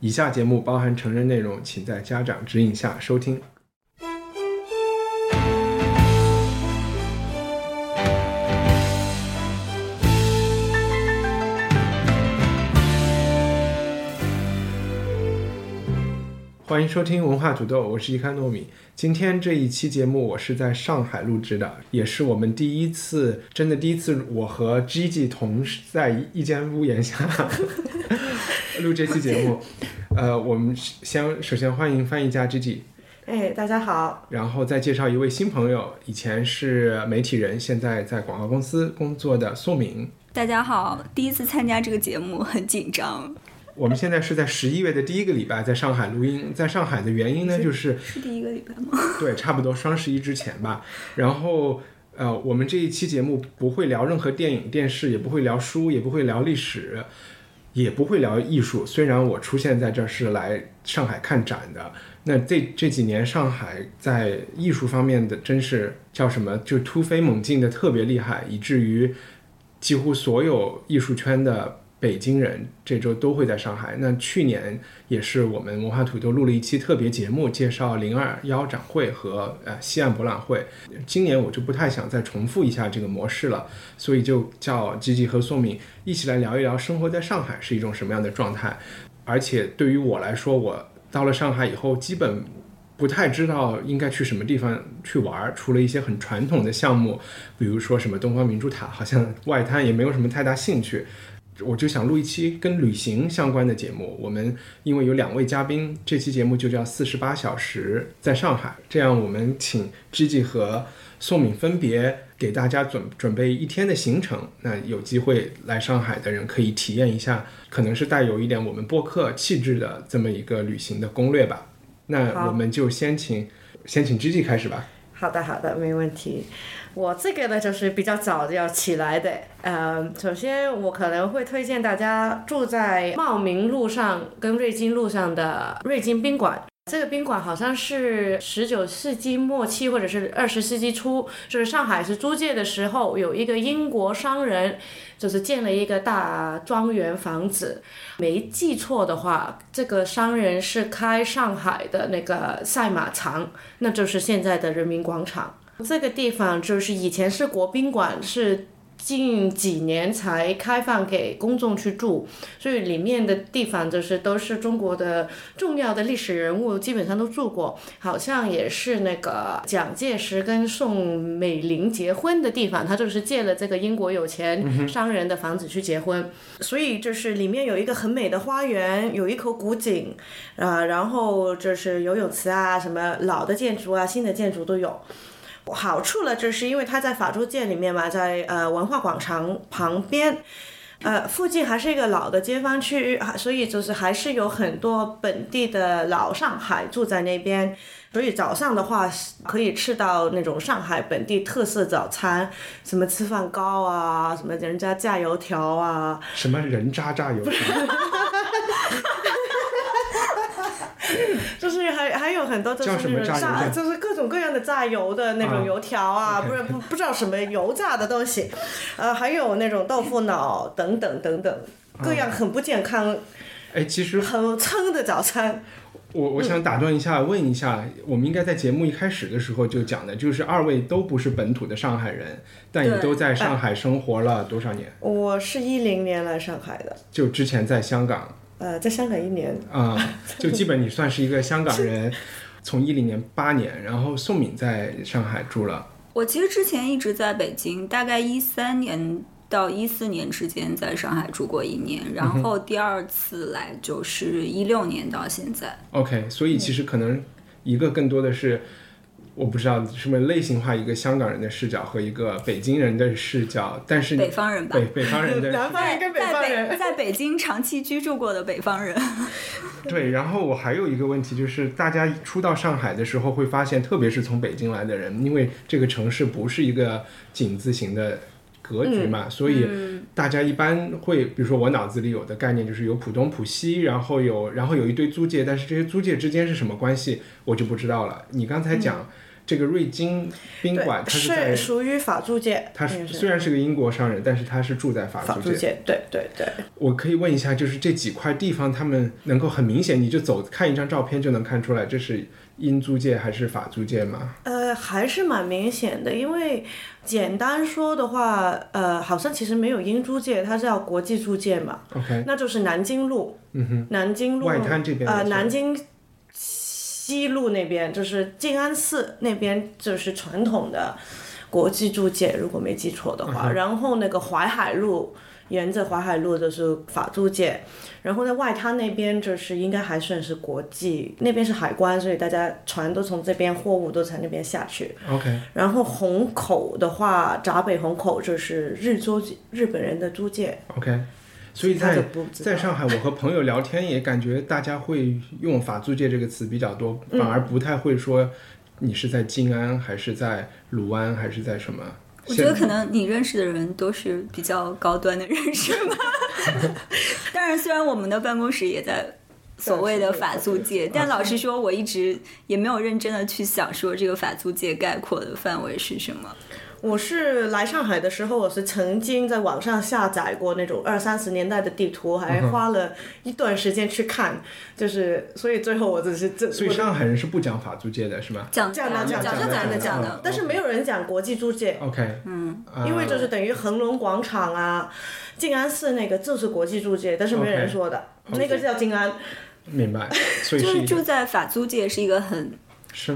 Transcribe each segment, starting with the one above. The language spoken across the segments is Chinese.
以下节目包含成人内容，请在家长指引下收听。欢迎收听文化土豆，我是伊康糯米。今天这一期节目我是在上海录制的，也是我们第一次，真的第一次，我和 Gigi 同在一间屋檐下 录这期节目。呃，我们先首先欢迎翻译家 Gigi，哎，大家好，然后再介绍一位新朋友，以前是媒体人，现在在广告公司工作的宋敏。大家好，第一次参加这个节目，很紧张。我们现在是在十一月的第一个礼拜在上海录音，在上海的原因呢，就是是第一个礼拜吗？对，差不多双十一之前吧。然后，呃，我们这一期节目不会聊任何电影、电视，也不会聊书，也不会聊历史，也不会聊艺术。虽然我出现在这儿是来上海看展的，那这这几年上海在艺术方面的真是叫什么，就突飞猛进的特别厉害，以至于几乎所有艺术圈的。北京人这周都会在上海。那去年也是我们文化土豆录了一期特别节目，介绍零二幺展会和呃西岸博览会。今年我就不太想再重复一下这个模式了，所以就叫吉吉和宋敏一起来聊一聊生活在上海是一种什么样的状态。而且对于我来说，我到了上海以后，基本不太知道应该去什么地方去玩儿，除了一些很传统的项目，比如说什么东方明珠塔，好像外滩也没有什么太大兴趣。我就想录一期跟旅行相关的节目。我们因为有两位嘉宾，这期节目就叫四十八小时在上海。这样，我们请 Gigi 和宋敏分别给大家准准备一天的行程。那有机会来上海的人可以体验一下，可能是带有一点我们播客气质的这么一个旅行的攻略吧。那我们就先请先请 Gigi 开始吧。好的，好的，没问题。我这个呢，就是比较早要起来的。呃，首先我可能会推荐大家住在茂名路上跟瑞金路上的瑞金宾馆。这个宾馆好像是十九世纪末期或者是二十世纪初，就是上海是租界的时候，有一个英国商人，就是建了一个大庄园房子。没记错的话，这个商人是开上海的那个赛马场，那就是现在的人民广场。这个地方就是以前是国宾馆，是。近几年才开放给公众去住，所以里面的地方就是都是中国的重要的历史人物，基本上都住过。好像也是那个蒋介石跟宋美龄结婚的地方，他就是借了这个英国有钱商人的房子去结婚。所以就是里面有一个很美的花园，有一口古井，啊，然后就是游泳池啊，什么老的建筑啊，新的建筑都有。好处呢，就是因为它在法租界里面嘛，在呃文化广场旁边，呃附近还是一个老的街坊区，所以就是还是有很多本地的老上海住在那边，所以早上的话可以吃到那种上海本地特色早餐，什么吃饭糕啊，什么人家炸油条啊，什么人渣炸油条。就是还还有很多就是那种炸，就是各种各样的炸油的那种油条啊，不是不不知道什么油炸的东西，呃，还有那种豆腐脑等等等等，各样很不健康。哎，其实很撑的早餐。我我想打断一下，问一下，我们应该在节目一开始的时候就讲的，就是二位都不是本土的上海人，但也都在上海生活了多少年？我是一零年来上海的，就之前在香港。呃，在香港一年啊，就基本你算是一个香港人，从一零年八年，然后宋敏在上海住了。我其实之前一直在北京，大概一三年到一四年之间在上海住过一年，然后第二次来就是一六年到现在。OK，所以其实可能一个更多的是我不知道什么类型化一个香港人的视角和一个北京人的视角，但是北方人吧。北北方人的南方人跟北方人，在北京长期居住过的北方人，对，然后我还有一个问题就是，大家初到上海的时候会发现，特别是从北京来的人，因为这个城市不是一个井字形的格局嘛，所以大家一般会，比如说我脑子里有的概念就是有浦东、浦西，然后有然后有一堆租界，但是这些租界之间是什么关系，我就不知道了。你刚才讲、这个瑞金宾馆，它是属于法租界，他是是虽然是个英国商人，但是他是住在法租界。租界，对对对。我可以问一下，就是这几块地方，他们能够很明显，你就走看一张照片就能看出来，这是英租界还是法租界吗？呃，还是蛮明显的，因为简单说的话，呃，好像其实没有英租界，它叫国际租界嘛，OK，那就是南京路，嗯哼，南京路，外滩这边呃，南京西路那边就是静安寺那边，就是传统的国际租界，如果没记错的嗯话。然后那个淮海路，沿着淮海路就是法租界，然后在外滩那边就是应该还算是国际，那边是海关，所以大家船都从这边，货物都从那边下去。OK，然后虹口的话，闸北虹口就是日租日本人的租界，OK，所以在在上海，我和朋友聊天也感觉大家会用“法租界”这个词比较多，嗯反而不太会说你是在静安还是在卢湾还是在什么。我觉得可能你认识的人都是比较高端的人士吧。当然，虽然我们的办公室也在所谓的法租界，但老实说，我一直也没有认真的去想说这个法租界概括的范围是什么。我是来上海的时候，我是曾经在网上下载过那种二三十年代的地图，还花了一段时间去看，就是所以最后我只是这，所以上海人是不讲法租界的，是吗？讲讲的讲讲的讲的讲的讲，但是没有人讲国际租界，？OK，嗯，因为就是等于恒隆广场啊、静安寺那个就是国际租界，但是没有人说的。那个叫静安。明白，所以就是住在法租界是一个很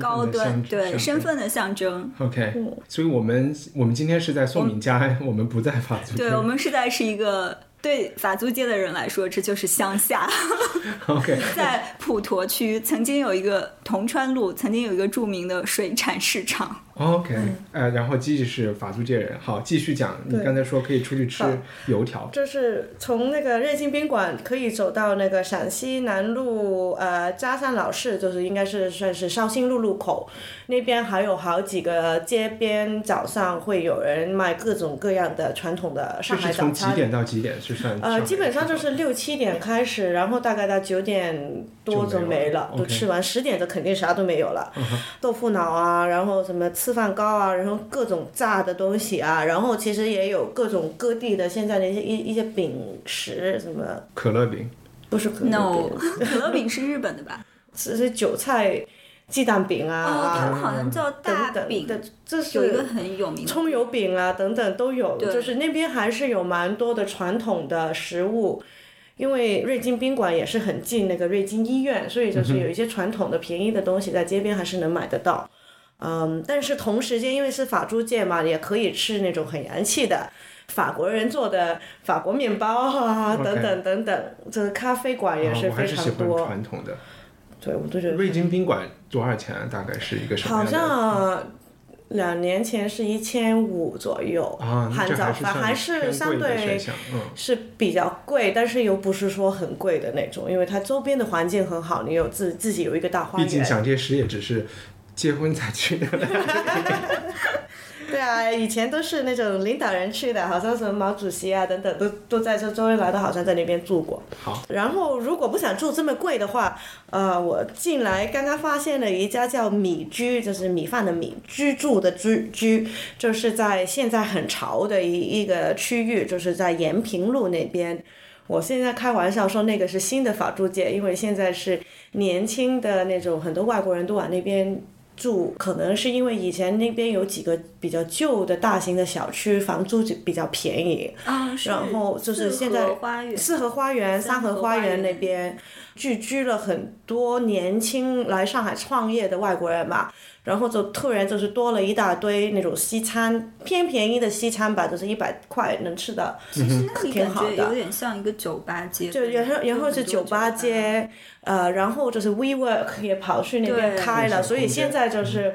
高端对身身份的象征。OK，所以我们我们今天是在宋敏家，我们 不在法租界。对我们是在是一个对法租界的人来说，这就是乡下。OK，在普陀区曾经有一个铜川路，曾经有一个著名的水产市场。OK，呃，然后继续是法租界人，好，继续讲。你刚才说可以出去吃油条，就是从那个瑞幸宾馆可以走到那个陕西南路呃嘉善老市，就是应该是算是绍兴路路口那边，还有好几个街边早上会有人卖各种各样的传统的上海是从几。点到几点是算？呃，基本上就是六七点开始，然后大概到九点多就就没了没了，都吃完，十点就肯定啥都没有了。豆腐脑啊，然后什么吃饭糕啊，然后各种炸的东西啊，然后其实也有各种各地的现在的一些一一些饼食，什么可乐饼。不是可乐 No，饼，可乐饼是日本的吧？只是韭菜鸡蛋饼啊，哦，它好像叫大饼，等等的，这是有一个很有名的葱油饼啊等等都有，就是那边还是有蛮多的传统的食物。因为瑞金宾馆也是很近那个瑞金医院，所以就是有一些传统的便宜的东西在街边还是能买得到。嗯，但是同时间因为是法租界嘛，也可以吃那种很洋气的法国人做的法国面包啊等等等等。这个咖啡馆也啊是非常多。传统的。对，我都觉得瑞金宾馆多少钱啊？大概是一个什么好样的？像两年前是一千五左右，啊，含早饭还是相对。是比较贵，但是又不是说很贵的那种，因为它周边的环境很好，你有自自己有一个大花毕竟园。蒋介石也只是结婚才去的。对啊，以前都是那种领导人去的，好像什么毛主席啊等等，都都在这周恩来都好像在那边住过。好。然后如果不想住这么贵的话，呃，我进来刚刚发现了一家叫米居，就是米饭的米，居住的居居，就是在现在很潮的一一个区域，就是在延平路那边。我现在开玩笑说那个是新的法租界，因为现在是年轻的那种很多外国人都往那边住，可能是因为以前那边有几个比较旧的大型的小区，房租就比较便宜。啊，是然后就是现在四合花园、三合花园那边聚居了很多年轻来上海创业的外国人嘛，然后就突然就是多了一大堆那种西餐，偏便宜的西餐吧，就是一百块能吃的，其实那里感挺好的觉有点像一个酒吧街，就然后然后是酒吧街，呃，然后就是 WeWork 也跑去那边开了，所以现在就是。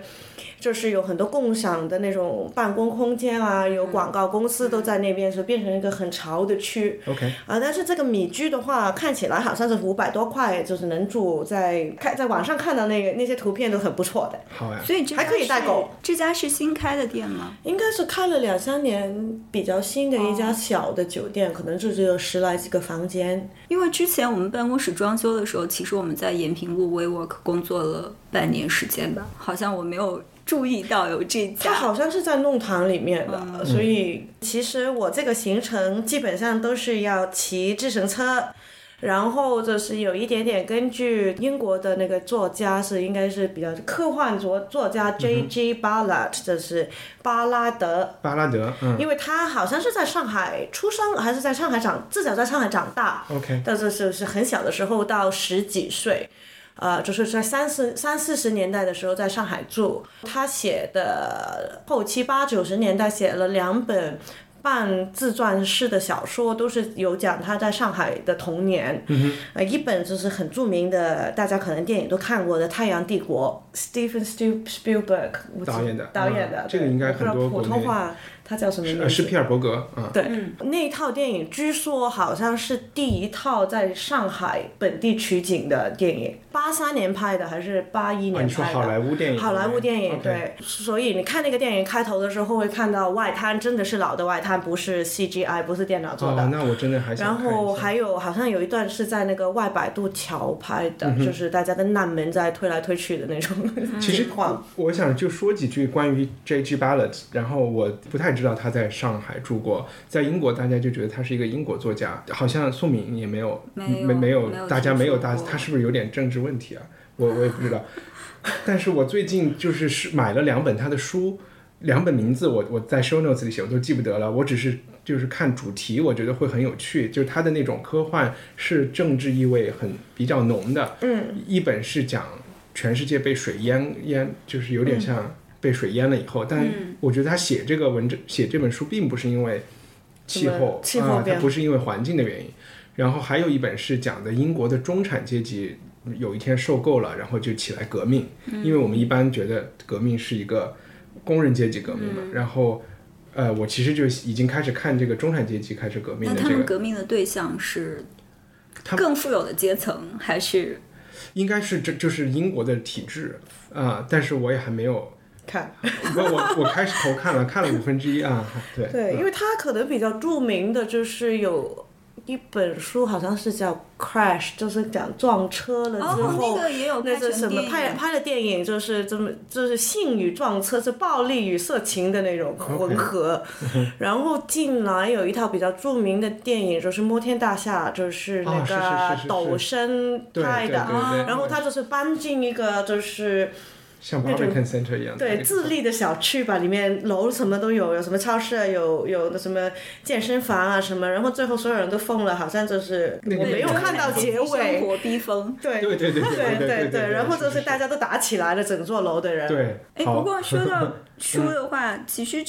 就是有很多共享的那种办公空间啊，有广告公司都在那边，所以变成一个很潮的区。OK，啊，但是这个米居的话，看起来好像是五百多块，就是能住在看在网上看到那个那些图片都很不错的，好呀。所以还可以带狗。这家是新开的店吗？应该是开了两三年，比较新的一家小的酒店，可能就只有十来几个房间。因为之前我们办公室装修的时候，其实我们在延平路 WeWork 工作了半年时间吧，好像我没有注意到有这家。它好像是在弄堂里面的，所以其实我这个行程基本上都是要骑自行车。然后就是有一点点根据英国的那个作家是应该是比较科幻作作家 J.G. Ballard，就是巴拉德，巴拉德，嗯因为他好像是在上海出生，还是在上海长，至少在上海长大。，OK，但是是是很小的时候到十几岁，呃，就是在三四三四十年代的时候在上海住。他写的后期八九十年代写了两本。半自传式的小说都是有讲他在上海的童年，呃，一本就是很著名的，大家可能电影都看过的《太阳帝国》，Steven Spiel- Spielberg 导演的导演的嗯，这个应该很多普通话他叫什么名字？呃，是皮尔伯格，嗯，对，那一套电影据说好像是第一套在上海本地取景的电影，八三年拍的还是八一年拍的？哦你说好莱坞电影，好莱坞电影对，所以你看那个电影开头的时候会看到外滩真的是老的外滩，不是 CGI，不是电脑做的。哦，那我真的还想然后还有好像有一段是在那个外摆渡桥拍的，嗯就是大家的难民在推来推去的那种情况。我想就说几句关于 J.G. Ballard，然后我不太知道他在上海住过，在英国大家就觉得他是一个英国作家，好像宋敏也没有没没没有大家没有大他是不是有点政治问题啊？我我也不知道，但是我最近就是是买了两本他的书，两本名字我我在 show notes 里写我都记不得了，我只是就是看主题，我觉得会很有趣，就是他的那种科幻是政治意味很比较浓的，嗯，一本是讲全世界被水淹淹，就是有点像被水淹了以后，但我觉得他写这个文章写这本书并不是因为气候啊，气候变化它不是因为环境的原因。然后还有一本是讲的英国的中产阶级有一天受够了，然后就起来革命，因为我们一般觉得革命是一个工人阶级革命嘛，然后。呃，我其实就已经开始看这个中产阶级开始革命那他们的这个，革命的对象是他更富有的阶层，还是应该是这就是英国的体制啊、但是我也还没有看，我我我开始头看了，看了五分之一啊，对对，因为他可能比较著名的就是有一本书，好像是叫《Crash》，就是讲撞车了之哦，后。那个也有那拍成是什么。拍拍的电影，就是这么就是性与撞车，是暴力与色情的那种混合。然后近来有一套比较著名的电影，就是《摩天大厦》，就是那个抖森拍的。然后他就是搬进一个就是像 Brooklyn Center 一样，对自立的小区吧，里面楼什么都有，有什么超市啊，有有那什么健身房啊什么，然后最后所有人都疯了，好像就是我没有看到结尾，生活逼疯，对对对对对对对，然后就是大家都打起来了，整座楼的人。对，哎，不过说到书的话，其实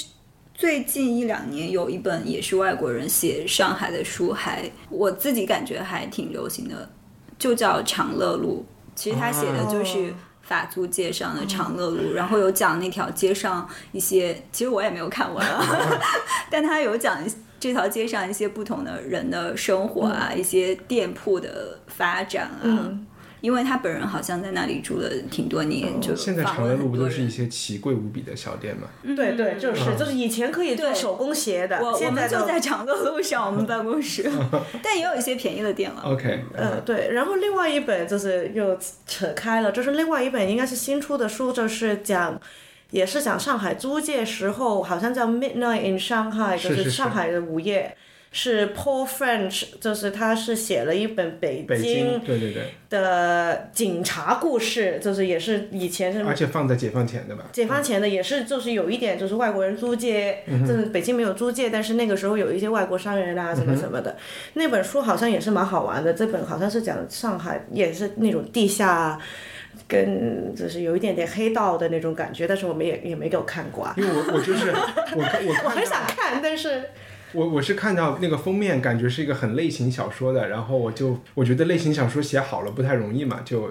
最近一两年有一本也是外国人写上海的书，还我自己感觉还挺流行的，就叫《长乐路》，其实他写的就是。法租界上的长乐路，然后有讲那条街上一些，其实我也没有看完啊，但他有讲这条街上一些不同的人的生活啊，一些店铺的发展啊。嗯因为他本人好像在那里住了挺多年，就现在长乐路不都是一些奇贵无比的小店嘛？对对，就是就是以前可以做对手工鞋的，我我现在都们就在长乐路上，我们办公室，但也有一些便宜的店了。OK，嗯，对，然后另外一本就是又扯开了，就是另外一本应该是新出的书，就是讲，也是讲上海租界时候，好像叫 Midnight in Shanghai，就是是上海的午夜。是 Paul French，就是他是写了一本北北京，对对对，的警察故事，就是也是以前是而且放在解放前的吧？解放前的也是，就是有一点就是外国人租界，就是北京没有租界，但是那个时候有一些外国商人啊什么什么的。那本书好像也是蛮好玩的，这本好像是讲上海也是那种地下。跟就是有一点点黑道的那种感觉，但是我们也也没有看过啊。因为我我就是我我 我很想看，但是我我是看到那个封面，感觉是一个很类型小说的，然后我就我觉得类型小说写好了不太容易嘛，就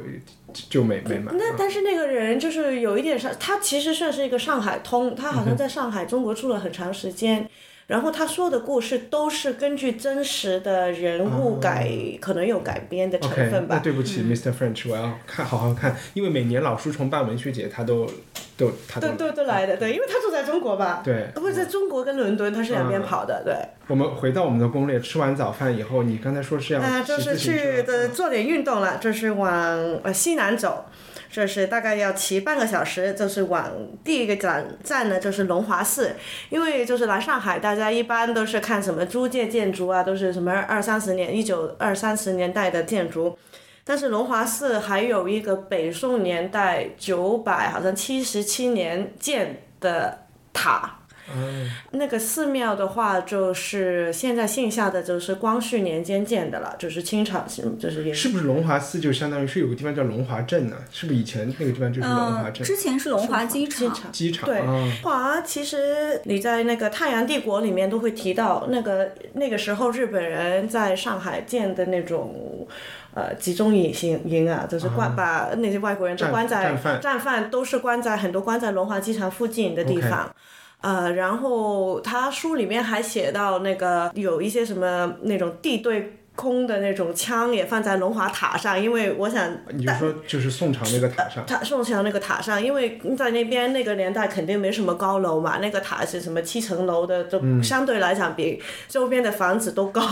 就没没买。那但是那个人就是有一点上，他其实算是一个上海通，他好像在上海、中国住了很长时间。然后他说的故事都是根据真实的人物改，可能有改编的成分吧。那对不起、m r French，我要看好好看，因为每年老书虫办文学节，他都都他都都都都来的，对，因为他住在中国吧，对。不是在中国跟伦敦，他是两边跑的，对。我们回到我们的攻略，吃完早饭以后，你刚才说是要啊，骑就是去车的做点运动了，就是往呃西南走，就是大概要骑半个小时，就是往第一个站站呢就是龙华寺，因为就是来上海，大家一般都是看什么租界建筑啊，都是什么二三十年、一九二三十年代的建筑。但是龙华寺还有一个北宋年代九百好像七十七年建的塔，那个寺庙的话，就是现在线下的，就是光绪年间建的了，就是清朝，就是也是不是龙华寺就相当于是有个地方叫龙华镇呢？是不是以前那个地方就是龙华嗯，镇？之前是龙华机场，机场对啊，华其实你在那个太阳帝国里面都会提到，那个那个时候日本人在上海建的那种。呃，集中营营啊，就是关、把那些外国人都关在战犯战犯都是关在很多关在龙华机场附近的地方。呃，然后他书里面还写到那个有一些什么那种地对空的那种枪也放在龙华塔上，因为我想你就说就是宋朝那个塔上，塔宋朝那个塔上，因为在那边那个年代肯定没什么高楼嘛，那个塔是什么七层楼的，都相对来讲比周边的房子都高。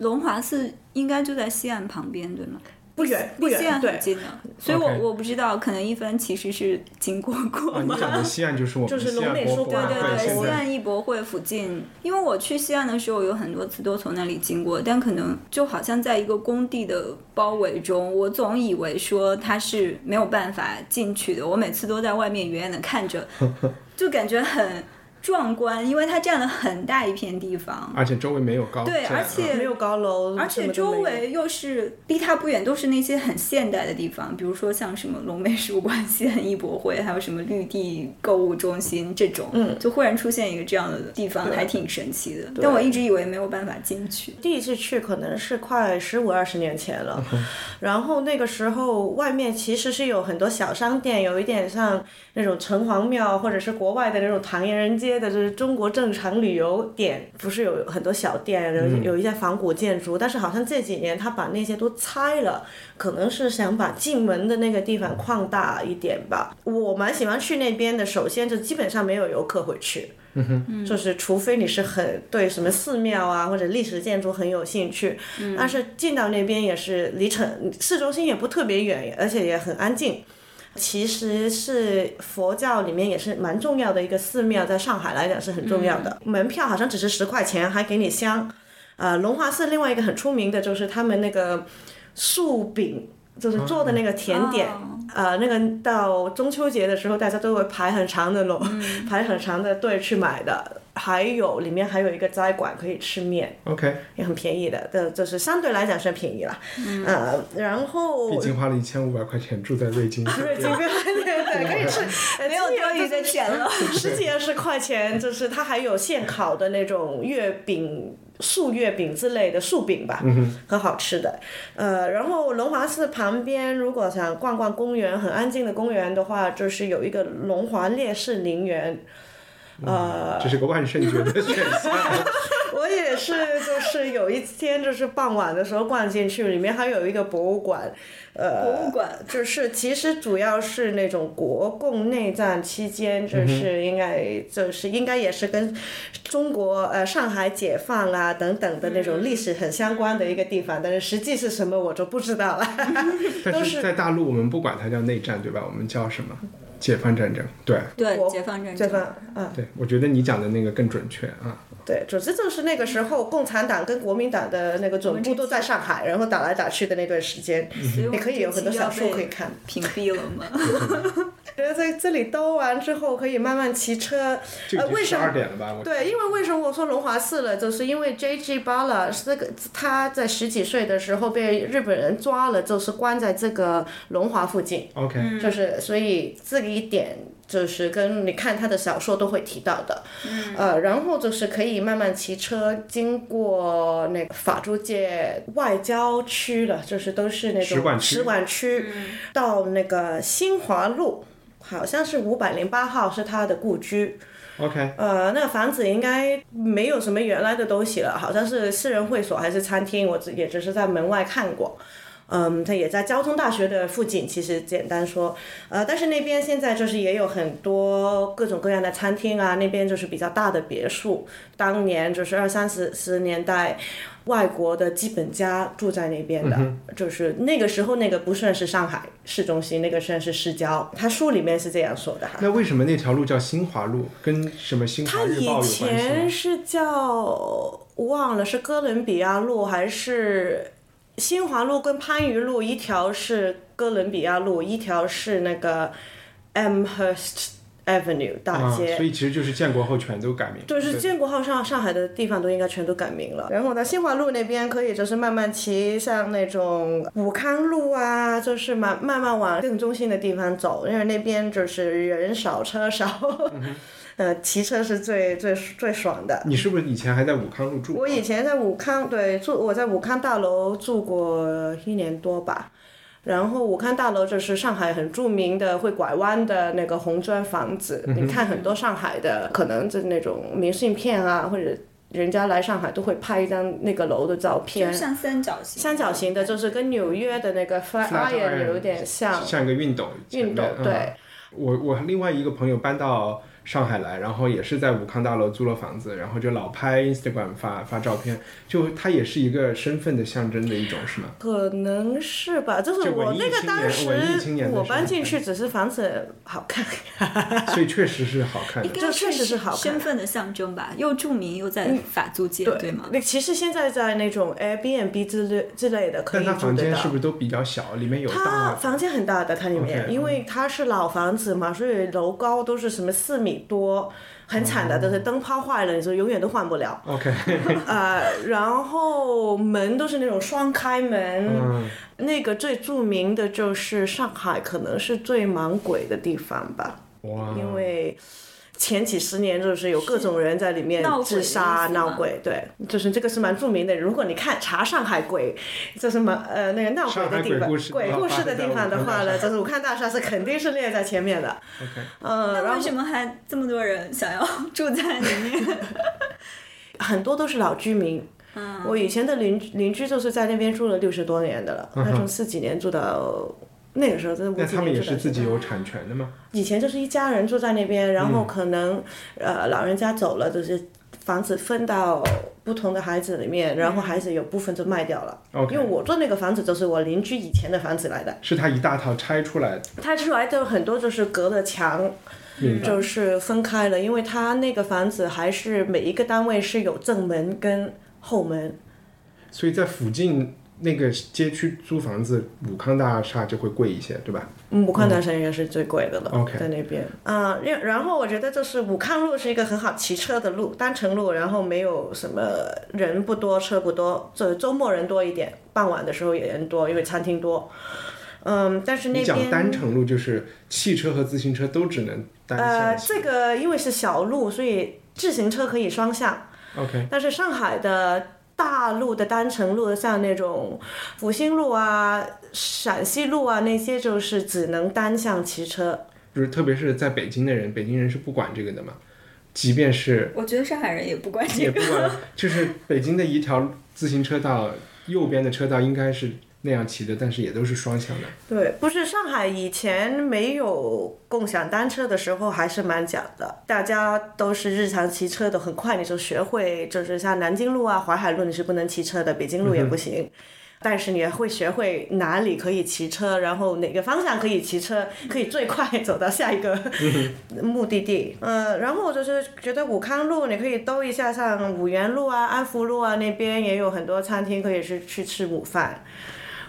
龙华寺应该就在西岸旁边，对吗？不远不远，对很，近的，所以我我不知道，可能一帆其实是经过过吗？讲的 西岸就是我们就是西岸博龙美术馆对对对，西岸艺博会附近，因为我去西岸的时候有很多次都从那里经过，但可能就好像在一个工地的包围中，我总以为说它是没有办法进去的，我每次都在外面远远的看着，就感觉很壮观，因为它占了很大一片地方。而且周围没有高对而且没有高楼，而且周围又是离它不远，都是那些很现代的地方，比如说像什么龙美术馆、西岸艺博会，还有什么绿地购物中心这种，嗯，就忽然出现一个这样的地方，还挺神奇的。但我一直以为没有办法进去。第一次去可能是快十五二十年前了，然后那个时候外面其实是有很多小商店，有一点像那种城隍庙或者是国外的那种唐人街的，就是中国正常旅游点，不是有很多小店，有有一些仿古建筑，但是好像这几年他把那些都拆了，可能是想把进门的那个地方扩大一点吧。我蛮喜欢去那边的，首先就基本上没有游客会去。就是除非你是很对什么寺庙啊或者历史建筑很有兴趣，但是进到那边也是离城市中心也不特别远，而且也很安静。其实是佛教里面也是蛮重要的一个寺庙，在上海来讲是很重要的。门票好像只是十块钱，还给你香。呃，龙华寺另外一个很出名的就是他们那个素饼，就是做的那个甜点。哦呃，那个到中秋节的时候，大家都会排很长的龙，排很长的队去买的。还有里面还有一个斋馆可以吃面，OK，也很便宜的，的就是相对来讲算便宜了。嗯、呃，然后毕竟花了一千五百块钱住在瑞金，瑞金对对对，可以吃，没有多余的钱了 十几二十块钱，就是它还有现烤的那种月饼。素月饼之类的素饼吧，很好吃的。呃，然后龙华寺旁边，如果想逛逛公园，很安静的公园的话，就是有一个龙华烈士陵园。呃，这是个万圣节的选项。我也是，就是有一天就是傍晚的时候逛进去，里面还有一个博物馆，呃，博物馆就是其实主要是那种国共内战期间，就是应该就是应该也是跟中国呃上海解放啊等等的那种历史很相关的一个地方，但是实际是什么我就不知道了。但是在大陆我们不管它叫内战，对吧？我们叫什么？解放战争。对，对国，解放战争。解放，嗯，对，我觉得你讲的那个更准确啊。对，总之就是那个时候，共产党跟国民党的那个总部都在上海，然后打来打去的那段时间，你可以有很多小说可以看。屏蔽了吗？然后在这里兜完之后，可以慢慢骑车。呃，为什么？对，因为为什么我说龙华寺了，就是因为 J.G. Bala 是这个他在十几岁的时候被日本人抓了，就是关在这个龙华附近，OK，就是所以这个一点就是跟你看他的小说都会提到的，呃，然后就是可以慢慢骑车经过那个法租界外郊区了，就是都是那种使馆区使馆区到那个新华路。好像是五百零八号是他的故居，OK，呃，那个房子应该没有什么原来的东西了，好像是私人会所还是餐厅，我只也只是在门外看过。嗯，它也在交通大学的附近，其实简单说，呃，但是那边现在就是也有很多各种各样的餐厅啊，那边就是比较大的别墅，当年就是二三十十年代，外国的基本家住在那边的，就是那个时候那个不算是上海市中心，那个算是市郊，他书里面是这样说的哈。那为什么那条路叫新华路？跟什么新华日报有关系吗？前是叫忘了是哥伦比亚路还是新华路跟番禺路，一条是哥伦比亚路，一条是那个 Amherst Avenue 大啊，街。所以其实就是建国后全都改名。就是建国后上上海的地方都应该全都改名了。然后呢，新华路那边可以就是慢慢骑，像那种武康路啊，就是慢慢慢往更中心的地方走，因为那边就是人少车少，呃，骑车是最最最爽的。你是不是以前还在武康路住？我以前在武康，对，住我在武康大楼住过一年多吧。然后武康大楼就是上海很著名的会拐弯的那个红砖房子，你看很多上海的可能就那种明信片啊，或者人家来上海都会拍一张那个楼的照片就。像三角形，三角形的，就是跟纽约的那个 Flatiron Flatiron 有点像。像一个熨斗。熨斗嗯对。我我另外一个朋友搬到上海来，然后也是在武康大楼租了房子，然后就老拍 Instagram 发发照片，就它也是一个身份的象征的一种，是吗？可能是吧，就是我那个当时文艺青年的我搬进去只是房子好看，所以确实是好看的应。该这确实是好看身份的象征吧，又著名又在法租界，对吗？那其实现在在那种 Airbnb 之类之类的可以但它住得到房间是不。是都比较小？里面有它大房间很大的，它里面因为它是老房子嘛，所以楼高都是什么四米多，很惨的，就是灯泡坏了，你说永远都换不了。OK，呃，然后门都是那种双开门，嗯，那个最著名的就是上海，可能是最蛮鬼的地方吧，哇，因为。前几十年就是有各种人在里面自杀、闹鬼，对，就是这个是蛮著名的。如果你看查上海鬼，就是蛮呃那个闹鬼的地方，鬼故事鬼故事的地方的话呢，就是武康大厦是肯定是列在前面的。OK，嗯，那为什么还这么多人想要住在里面？很多都是老居民。嗯我以前的邻邻居就是在那边住了六十多年的了，他从四几年住到那个时候，真的那他们也是自己有产权的吗？以前就是一家人住在那边，然后可能、呃老人家走了，就是房子分到不同的孩子里面，然后孩子有部分就卖掉了。OK 因为我住那个房子就是我邻居以前的房子来的，是他一大套拆出来的，拆出来就很多就是隔了墙。就是分开了，因为他那个房子还是每一个单位是有正门跟后门，所以在附近那个街区租房子，武康大厦就会贵一些，对吧？嗯，武康大厦应该是最贵的了，OK 在那边。啊、然然后我觉得就是武康路是一个很好骑车的路，单程路，然后没有什么人不多，车不多，这周末人多一点，傍晚的时候也人多，因为餐厅多。嗯，但是那你讲边单程路就是汽车和自行车都只能单呃，向行。这个因为是小路，所以自行车可以双向。OK，但是上海的大路的单程路，像那种复兴路啊、陕西路啊那些，就是只能单向骑车。就是特别是在北京的人，北京人是不管这个的嘛。即便是我觉得上海人也不关这个。也不管，就是北京的一条自行车道，右边的车道应该是那样骑的，但是也都是双向的。对，不是上海以前没有共享单车的时候还是蛮讲的，大家都是日常骑车的，很快你就学会，就是像南京路啊、淮海路你是不能骑车的，北京路也不行。但是你也会学会哪里可以骑车，然后哪个方向可以骑车，可以最快走到下一个目的地。呃，然后我就是觉得武康路你可以兜一下，像五原路啊、安福路啊那边也有很多餐厅可以是去吃午饭。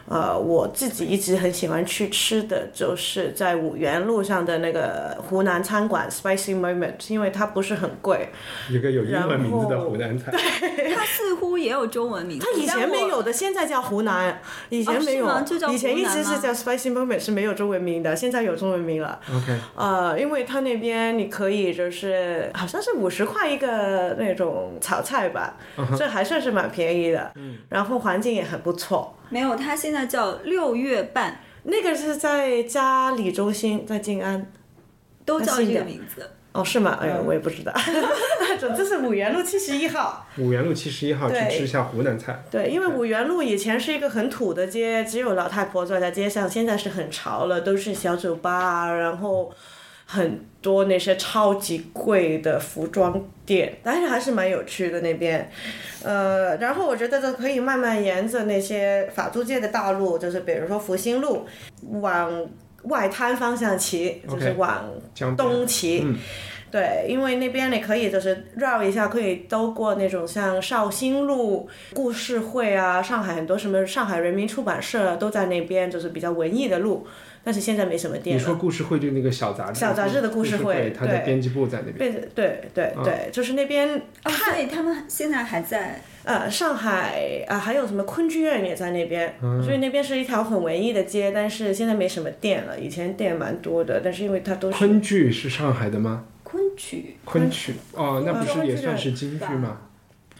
呃，我自己一直很喜欢去吃的就是在五元路上的那个湖南餐馆 Spicy Moment，因为它不是很贵。一个有英文名字的湖南菜。对 它似乎也有中文名字。它以前没有的，现在叫湖南，以前没有，哦就叫以前一直是叫 Spicy Moment 是没有中文名的，现在有中文名了。OK，呃，因为它那边你可以就是好像是五十块一个那种炒菜吧，这还算是蛮便宜的。嗯然后环境也很不错。没有，它现在叫六月半，那个是在嘉里中心，在静安。都叫这个名字。哦，是吗？哎呀，我也不知道。总之是五原路七十一号。五原路七十一号去吃一下湖南菜。对，因为五原路以前是一个很土的街，只有老太婆坐在街上，现在是很潮了，都是小酒吧啊，然后很多那些超级贵的服装店，但是还是蛮有趣的那边。呃，然后我觉得这可以慢慢沿着那些法租界的道路，就是比如说复兴路往外滩方向骑，就是往东骑。嗯对，因为那边你可以就是绕一下，可以兜过那种像绍兴路故事会啊，上海很多什么上海人民出版社都在那边，就是比较文艺的路，但是现在没什么店你说。故事会就那个小杂志，小杂志的故事会对它的编辑部在那边。对对对对，就是那边哦，所以他们现在还在。呃，上海啊、还有什么昆剧院也在那边，所以那边是一条很文艺的街，但是现在没什么店了，以前店蛮多的，但是因为它都是昆剧是上海的吗？昆曲，昆曲哦，那不是也算是京剧吧吗？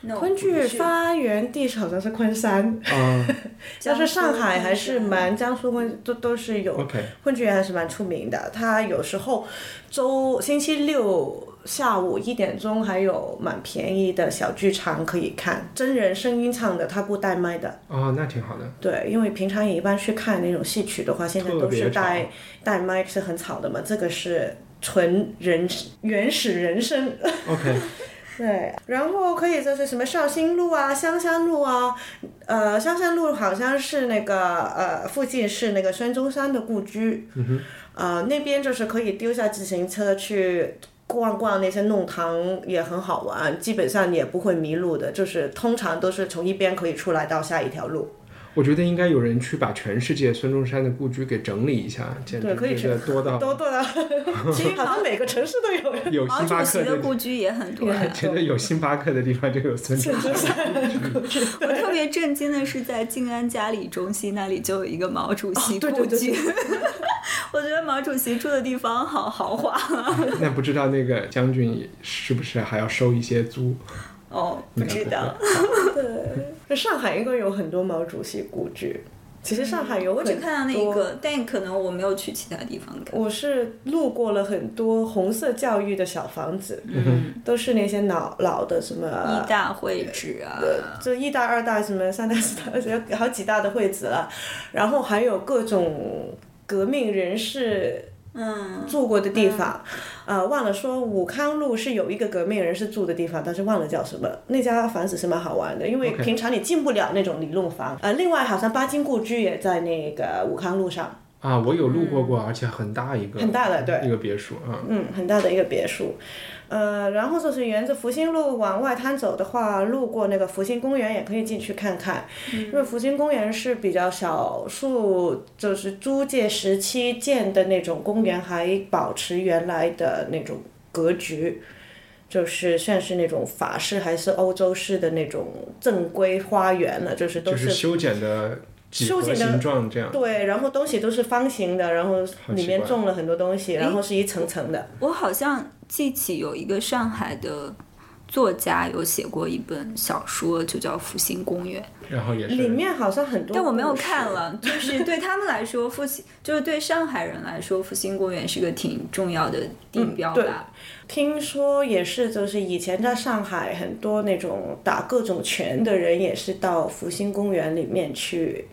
No, 昆剧发源地好像是昆山，啊 但是上海还是蛮江苏昆都都是有昆剧还是蛮出名的。它有时候周星期六下午一点钟还有蛮便宜的小剧场可以看，真人声音唱的，它不带麦的。哦，那挺好的。对，因为平常也一般去看那种戏曲的话，现在都是带带麦是很吵的嘛，这个是纯人原始人声。OK，对，然后可以就是什么绍兴路啊、香山路啊，呃，香山路好像是那个呃附近是那个孙中山的故居，嗯呃那边就是可以丢下自行车去逛逛那些弄堂，也很好玩，基本上也不会迷路的，就是通常都是从一边可以出来到下一条路。我觉得应该有人去把全世界孙中山的故居给整理一下，简直对可以这个多到都对了，其实好像每个城市都有。有毛星巴克主席的故居也很多。觉得有星巴克的地方就有孙中山。我特别震惊的是，在静安嘉里中心那里就有一个毛主席哦对故居。对对 我觉得毛主席住的地方好豪华啊。那不知道那个将军是不是还要收一些租？哦，不知道。对，上海应该有很多毛主席故居。其实上海有很多，我只看到那一个，但可能我没有去其他地方看。我是路过了很多红色教育的小房子，嗯，都是那些老老的什么一大会址啊，就一大、二大什么三大、四大，有好几大的会址了，然后还有各种革命人士嗯，住过的地方，呃，忘了说武康路是有一个革命人士住的地方，但是忘了叫什么。那家房子是蛮好玩的，因为平常你进不了那种理论房。呃，另外好像巴金故居也在那个武康路上，啊，我有路过过，而且很大一个，很大的对一个别墅啊。嗯，很大的一个别墅。呃，然后就是沿着福兴路往外滩走的话，路过那个福兴公园也可以进去看看，因为福兴公园是比较少数，就是租界时期建的那种公园，还保持原来的那种格局，就是算是那种法式还是欧洲式的那种正规花园了，就是都就是修剪的几何修剪的形状这样。对，然后东西都是方形的，然后里面种了很多东西，然后是一层层的。我好像记起有一个上海的作家有写过一本小说，就叫《复兴公园》，然后也是里面好像很多，但我没有看。了。就是对他们来说，复兴就是对上海人来说，复兴公园是个挺重要的地标对吧。听说也是，就是以前在上海很多那种打各种拳的人，也是到复兴公园里面去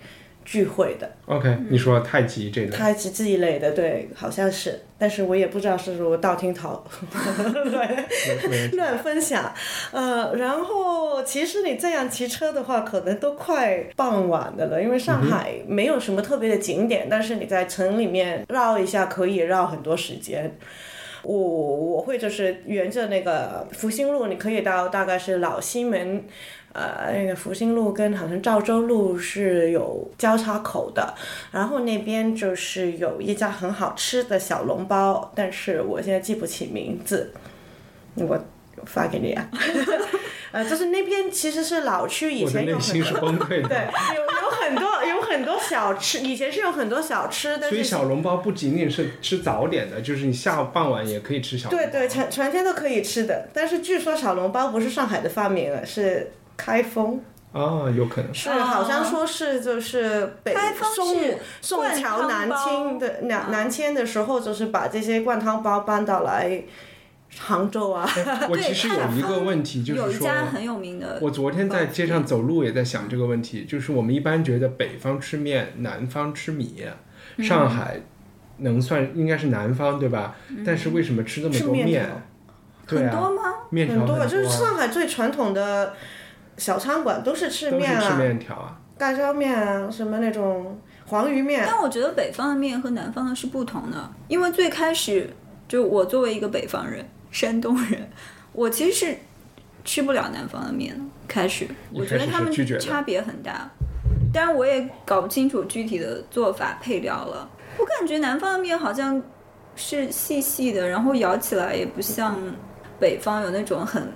聚会的。OK，你说太极这类，太极这一类的，对，好像是，但是我也不知道是不是我道听途乱 乱分享。呃，然后其实你这样骑车的话，可能都快傍晚的了，因为上海没有什么特别的景点，但是你在城里面绕一下可以绕很多时间。我我会就是沿着那个福兴路，你可以到大概是老西门。呃，那个福兴路跟好像赵州路是有交叉口的，然后那边就是有一家很好吃的小笼包，但是我现在记不起名字，我发给你啊。呃，就是那边其实是老区，以前有很多。崩溃的。对，有有很多有很多小吃，以前是有很多小吃，的所以小笼包不仅仅是吃早点的，就是你下午傍晚也可以吃小笼包。对对，全全天都可以吃的。但是据说小笼包不是上海的发明了，是开封，啊，有可能。是好像说是就是北宋宋朝南迁的南南迁的时候，就是把这些灌汤包搬到来杭州啊。我其实有一个问题，就是说，一家很有名的，我昨天在街上走路也在想这个问题，就是我们一般觉得北方吃面，南方吃米，嗯上海能算应该是南方对吧？但是为什么吃这么多面很多吗？面条很多，就是啊上海最传统的小餐馆都是吃面啊吃面条啊。盖浇面啊，什么那种黄鱼面。但我觉得北方的面和南方的是不同的，因为最开始就我作为一个北方人，山东人，我其实是吃不了南方的面的。开始，我觉得他们差别很大，但是我也搞不清楚具体的做法配料了。我感觉南方的面好像是细细的，然后咬起来也不像北方有那种很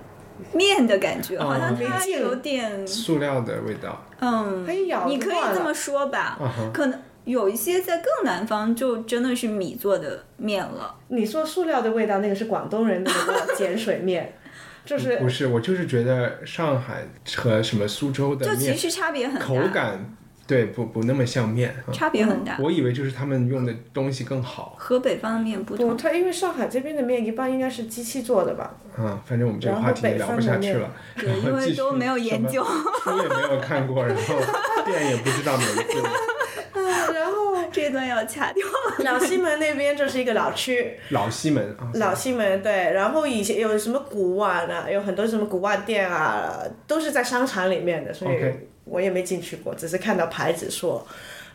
面的感觉，好像它有点塑料的味道，嗯，可以咬你可以这么说吧，可能有一些在更南方就真的是米做的面了。你说塑料的味道，那个是广东人的那个碱水面，就是不是，我就是觉得上海和什么苏州的就其实差别很大，口感对不不那么像面啊。差别很大，我以为就是他们用的东西更好，河北方的面不不，同。它因为上海这边的面一般应该是机器做的吧？嗯，反正我们这个话题也聊不下去了，对因为都没有研究书也没有看过，然后店也不知道名字，然后 这段要掐掉。老西门那边就是一个老区，老西门啊，老西门对，然后以前有什么古玩啊，有很多什么古玩店啊，都是在商场里面的，所以我也没进去过，只是看到牌子说。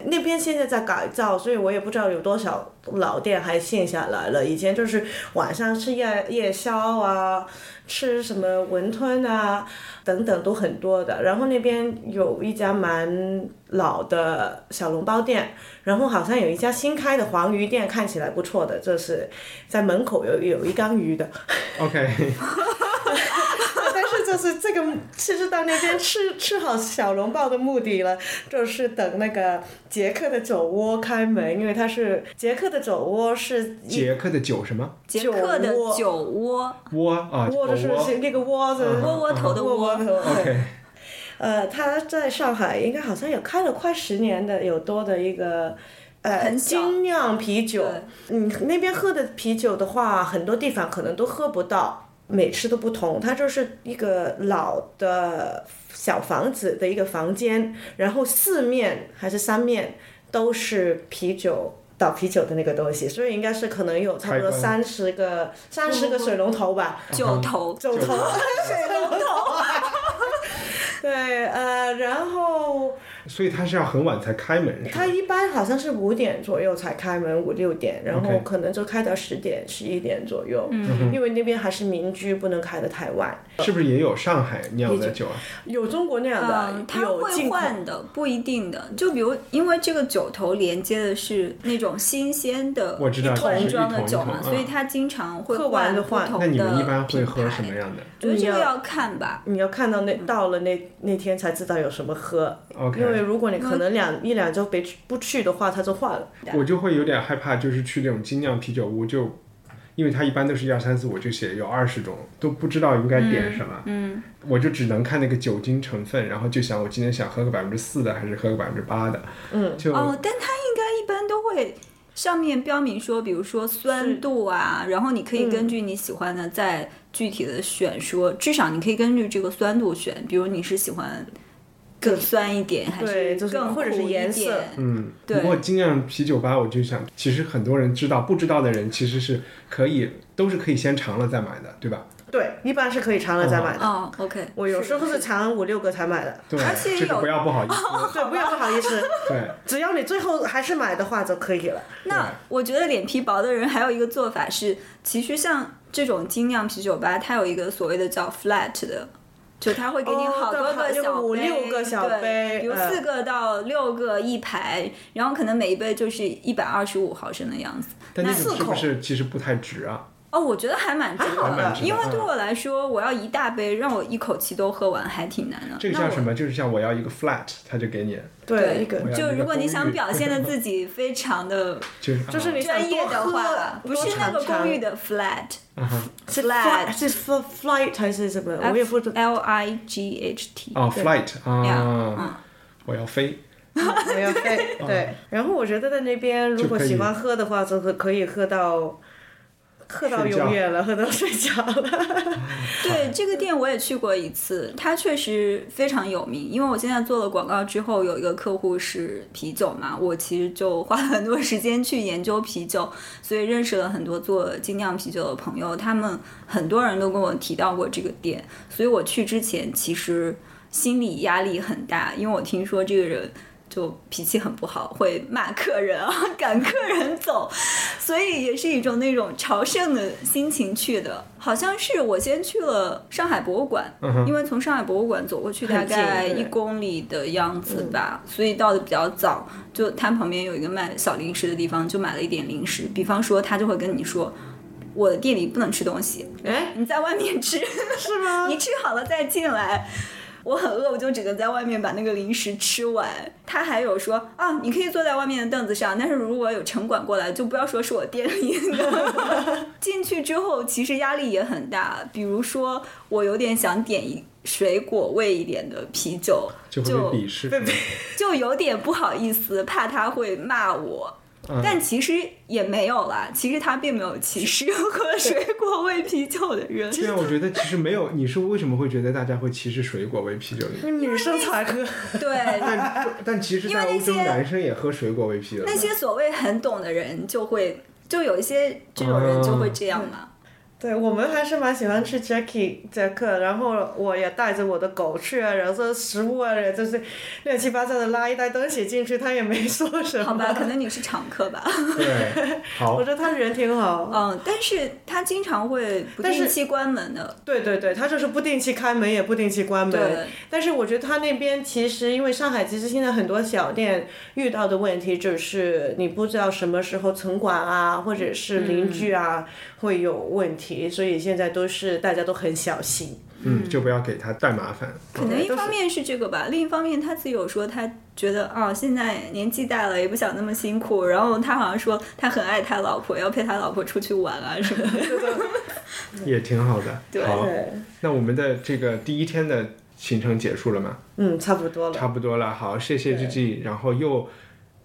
那边现在在改造，所以我也不知道有多少老店还剩下来了。以前就是晚上吃夜夜宵啊，吃什么馄饨啊等等都很多的。然后那边有一家蛮老的小笼包店，然后好像有一家新开的黄鱼店，看起来不错的，这是在门口有有一缸鱼的。OK，就是这个，其实到那边吃吃好小笼包的目的了，就是等那个捷克的酒窝开门，因为他是捷克的酒窝是一捷克的酒什么捷克的酒窝，窝啊，窝就是那个窝子，窝窝头的窝窝窝头。OK，呃，他在上海应该好像有开了快十年的有多的一个。呃，精酿啤酒对，嗯，那边喝的啤酒的话，很多地方可能都喝不到，每次都不同。它就是一个老的小房子的一个房间，然后四面还是三面都是啤酒。倒啤酒的那个东西，所以应该是可能有差不多三十个三十个水龙头吧，九头，九头，水龙头。对，呃，然后所以他是要很晚才开门是吧它？一般好像是五点左右才开门，五六点，然后可能就开到十点、十一点左右。嗯因为那边还是民居，不能开得太晚。是不是也有上海酿的酒啊？有中国那样的，嗯，它会有。换的，不一定的。就比如，因为这个酒头连接的是那种新鲜的我知道一桶装的酒嘛，所以它经常会换就换不同的那你们一般会喝什么样的我觉得这个要看吧。你要看到那到了那那天才知道有什么喝。因为如果你可能两一两周别去不去的话，它就化了。我就会有点害怕，就是去那种精酿啤酒屋，就因为它一般都是一二三四五就写有二十种，都不知道应该点什么，嗯，我就只能看那个酒精成分，然后就想我今天想喝个百分之四的，还是喝个百分之八的，嗯，就、哦，但它应该一般都会上面标明说，比如说酸度啊，然后你可以根据你喜欢的再具体的选说，至少你可以根据这个酸度选，比如你是喜欢更酸一点，还是更或者是苦一颜色。点嗯，对不过精酿啤酒吧，我就想，其实很多人知道，不知道的人其实是可以，都是可以先尝了再买的，对吧？对，一般是可以尝了再买的。哦，OK，我有时候是是尝五六个才买的。对，而且有这个不要不好意思。对，不要不好意思，对，只要你最后还是买的话就可以了。那我觉得脸皮薄的人还有一个做法是，其实像这种精酿啤酒吧，它有一个所谓的叫 flat 的。就它会给你哦好多个小杯，五六个小杯嗯比如四个到六个一排，然后可能每一杯就是一百二十五毫升的样子。但那那种是不是其实不太值啊？哦，我觉得还蛮好得的，因为对我来说，我要一大杯，让我一口气都喝完，还挺难的。这个叫什么？就是像我要一个 flat，他就给你，对，一个就如果你想表现的自己 非常的就是你专业的话，不是那个公寓的 flat，是 flat flight 是 fl- flight 还是什么？我也不知道。L I G H T。哦 flight 嗯啊，我要飞。我要飞 对。然后我觉得在那边，如果喜欢喝的话，就可可以喝到。喝到永远了，喝到睡觉了。对这个店我也去过一次，它确实非常有名。因为我现在做了广告之后，有一个客户是啤酒嘛，我其实就花了很多时间去研究啤酒，所以认识了很多做精酿啤酒的朋友，他们很多人都跟我提到过这个店，所以我去之前其实心理压力很大，因为我听说这个人。就脾气很不好，会骂客人啊，赶客人走，所以也是一种那种朝圣的心情去的。好像是我先去了上海博物馆，因为从上海博物馆走过去大概一公里的样子吧，所以到的比较早。就它旁边有一个卖小零食的地方，就买了一点零食。比方说，他就会跟你说。我的店里不能吃东西，哎，你在外面吃，是吗？你吃好了再进来。我很饿，我就只能在外面把那个零食吃完。他还有说啊，你可以坐在外面的凳子上，但是如果有城管过来，就不要说是我店里的。进去之后，其实压力也很大。比如说，我有点想点一水果味一点的啤酒，就。就有点不好意思，怕他会骂我。但其实也没有啦，其实他并没有歧视喝水果味啤酒的人。对啊，我觉得其实没有。你是为什么会觉得大家会歧视水果味啤酒的？女生才喝。对，但但其实，在欧洲男生也喝水果味啤酒。那些所谓很懂的人就会，就有一些这种人就会这样嘛。对我们还是蛮喜欢吃 Jackie 杰克，然后我也带着我的狗去啊，然后食物啊，就是乱七八糟的拉一袋东西进去，他也没说什么。好吧，可能你是常客吧。对，好 我。觉得他人挺好。嗯，但是他经常会不定期关门的。对对对，他就是不定期开门，也不定期关门对。但是我觉得他那边其实，因为上海其实现在很多小店遇到的问题就是你不知道什么时候城管啊，或者是邻居啊、会有问题，所以现在都是大家都很小心。嗯，就不要给他带麻烦。可能一方面是这个吧，另一方面他自己有说他觉得啊，现在年纪大了，也不想那么辛苦。然后他好像说他很爱他老婆，要陪他老婆出去玩啊什么的。也挺好的。对好，那我们的这个第一天的行程结束了吗？嗯，差不多了。差不多了。好，谢谢 G G。然后又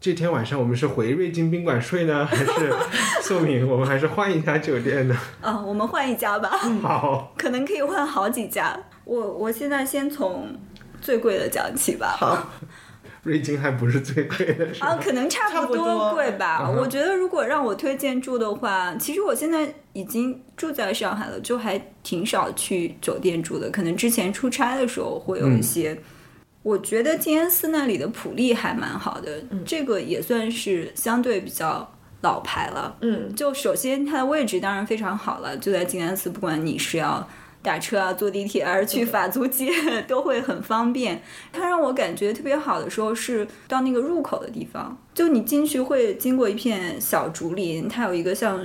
这天晚上我们是回瑞金宾馆睡呢，还是宋敏？我们还是换一家酒店呢？啊，我们换一家吧，好，可能可以换好几家。我我现在先从最贵的讲起吧。好，瑞金还不是最贵的，是啊，吧？可能差差不不多多贵吧。我觉得如果让我推荐住的话，其实我现在已经住在上海了，就还挺少去酒店住的。可能之前出差的时候会有一些。我觉得静安寺那里的普利还蛮好的，这个也算是相对比较老牌了。嗯，就首先它的位置当然非常好了，就在静安寺，不管你是要打车啊、坐地铁，还是去法租界，都会很方便。它让我感觉特别好的时候是到那个入口的地方，就你进去会经过一片小竹林，它有一个像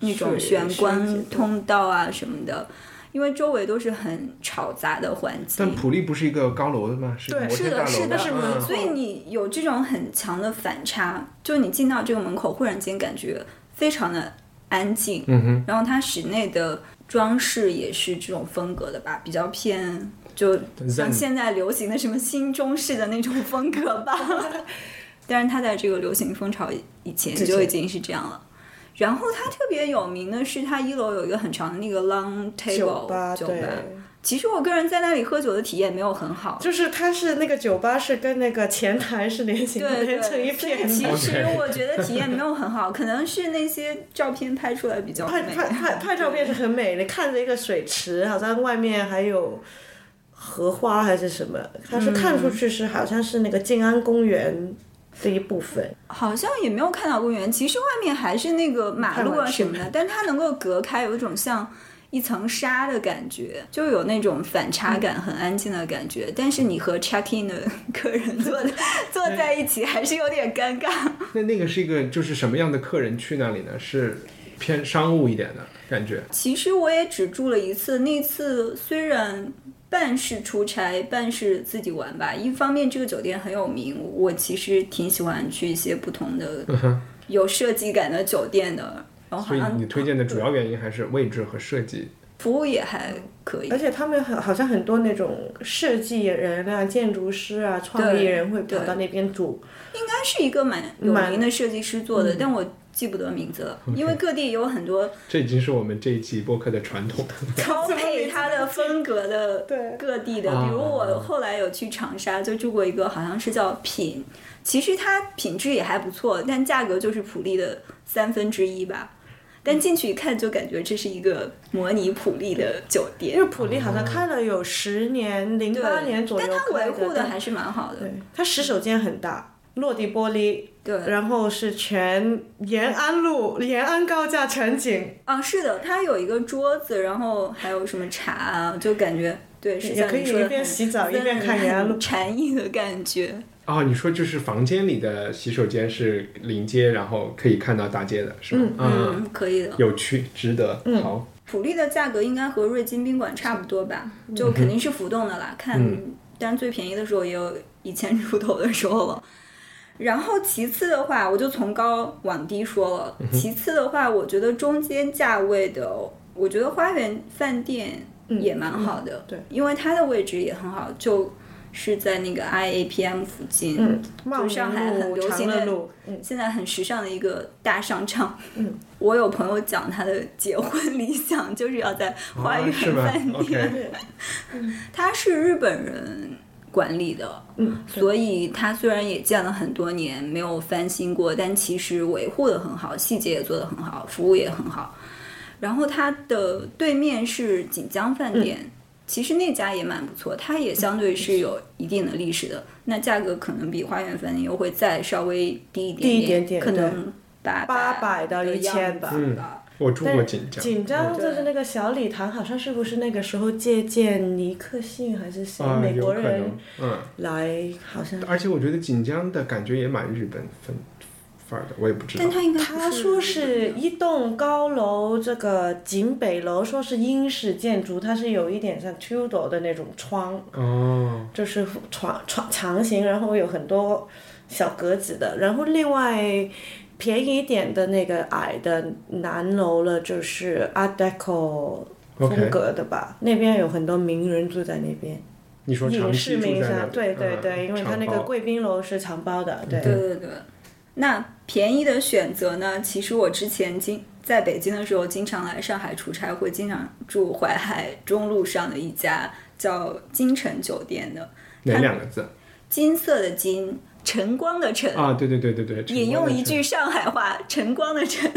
那种玄关通道啊什么的。因为周围都是很吵杂的环境，但普利不是一个高楼的吗？是一个对摩天大楼是的是的所以你有这种很强的反差，就你进到这个门口，忽然间感觉非常的安静，嗯哼，然后它室内的装饰也是这种风格的吧，比较偏就像现在流行的什么新中式的那种风格吧。但是它在这个流行风潮以前就已经是这样了。然后它特别有名的是，它一楼有一个很长的那个 long table 酒吧酒吧，其实我个人在那里喝酒的体验没有很好。就是它是那个酒吧是跟那个前台是连形对连成一片其。实我觉得体验没有很好，可能是那些照片拍出来比较美。拍拍拍拍照片是很美，你看着一个水池，好像外面还有荷花还是什么，它是看出去是好像是那个静安公园的一部分。好像也没有看到公园，其实外面还是那个马路啊什么的，但是它能够隔开，有一种像一层纱的感觉，就有那种反差感，很安静的感觉。但是你和 check in 的客人坐的 坐在一起，还是有点尴尬。那那个是一个就是什么样的客人去那里呢？是偏商务一点的感觉。其实我也只住了一次，那次虽然半是出差，半是自己玩吧。一方面这个酒店很有名，我其实挺喜欢去一些不同的有设计感的酒店的。然后好所以像你推荐的主要原因还是位置和设计。服务也还可以而。且他们很好像很多那种设计人啊、建筑师啊、创意人会跑到那边住。应该是一个蛮有蛮名的设计师做的，但我记不得名字了，因为各地有很多这已经是我们这一期播客的传统。超配它的风格的对各地的。啊比如我后来有去长沙，就住过一个好像是叫品，其实它品质也还不错，但价格就是普利的三分之一吧。但进去一看，就感觉这是一个模拟普利的酒因店为，普利好像开了有十年，零八年左右但它维护的还是蛮好的。对，它洗手间很大，落地玻璃，对，然后是全延安路、延安高架全景，啊，是的，它有一个桌子，然后还有什么茶啊，就感觉对，是也可以一边洗澡一边看延安路禅意的感觉。哦，你说就是房间里的洗手间是临街，然后可以看到大街的，是吗？嗯，嗯，可以的。有趣，值得。好，普利的价格应该和瑞金宾馆差不多吧，就肯定是浮动的啦。看，但是最便宜的时候也有一千出头的时候了。然后其次的话，我就从高往低说了。其次的话，我觉得中间价位的，我觉得花园饭店也蛮好的，对，因为它的位置也很好，就是在那个 IAPM 附近，嗯，就上海很流行的现在很时尚的一个大商场。嗯，我有朋友讲他的结婚理想就是要在花园饭店？他是日本人管理的，嗯，所以它虽然也建了很多年，没有翻新过，但其实维护的很好，细节也做得很好，服务也很好。然后它的对面是锦江饭店。嗯其实那家也蛮不错，它也相对是有一定的历史的，那价格可能比花园饭店又会再稍微低一点低一点点可能八800到的1000样吧子吧。我住过锦江。锦江就是那个小礼堂，好像是不是那个时候借鉴尼克逊还是谁、啊，美国人嗯，来，好像而且我觉得锦江的感觉也蛮日本风范儿的，我也不知道但。他应该他说是一栋高楼，这个锦北楼说是英式建筑，它是有一点像 Tudor 的那种窗，哦，就是窗窗长形，然后有很多小格子的。然后另外便宜一点的那个矮的南楼了，就是 Art Deco 风格的吧那边有很多名人住在那边，你说长影视名下，对对嗯对，因为他那个贵宾楼是长包的，对。对对对。那便宜的选择呢？其实我之前经在北京的时候，经常来上海出差，会经常住淮海中路上的一家叫金城酒店的，哪两个字金色的金，晨光的晨，啊？对对对对对，引用一句上海话，晨光的晨。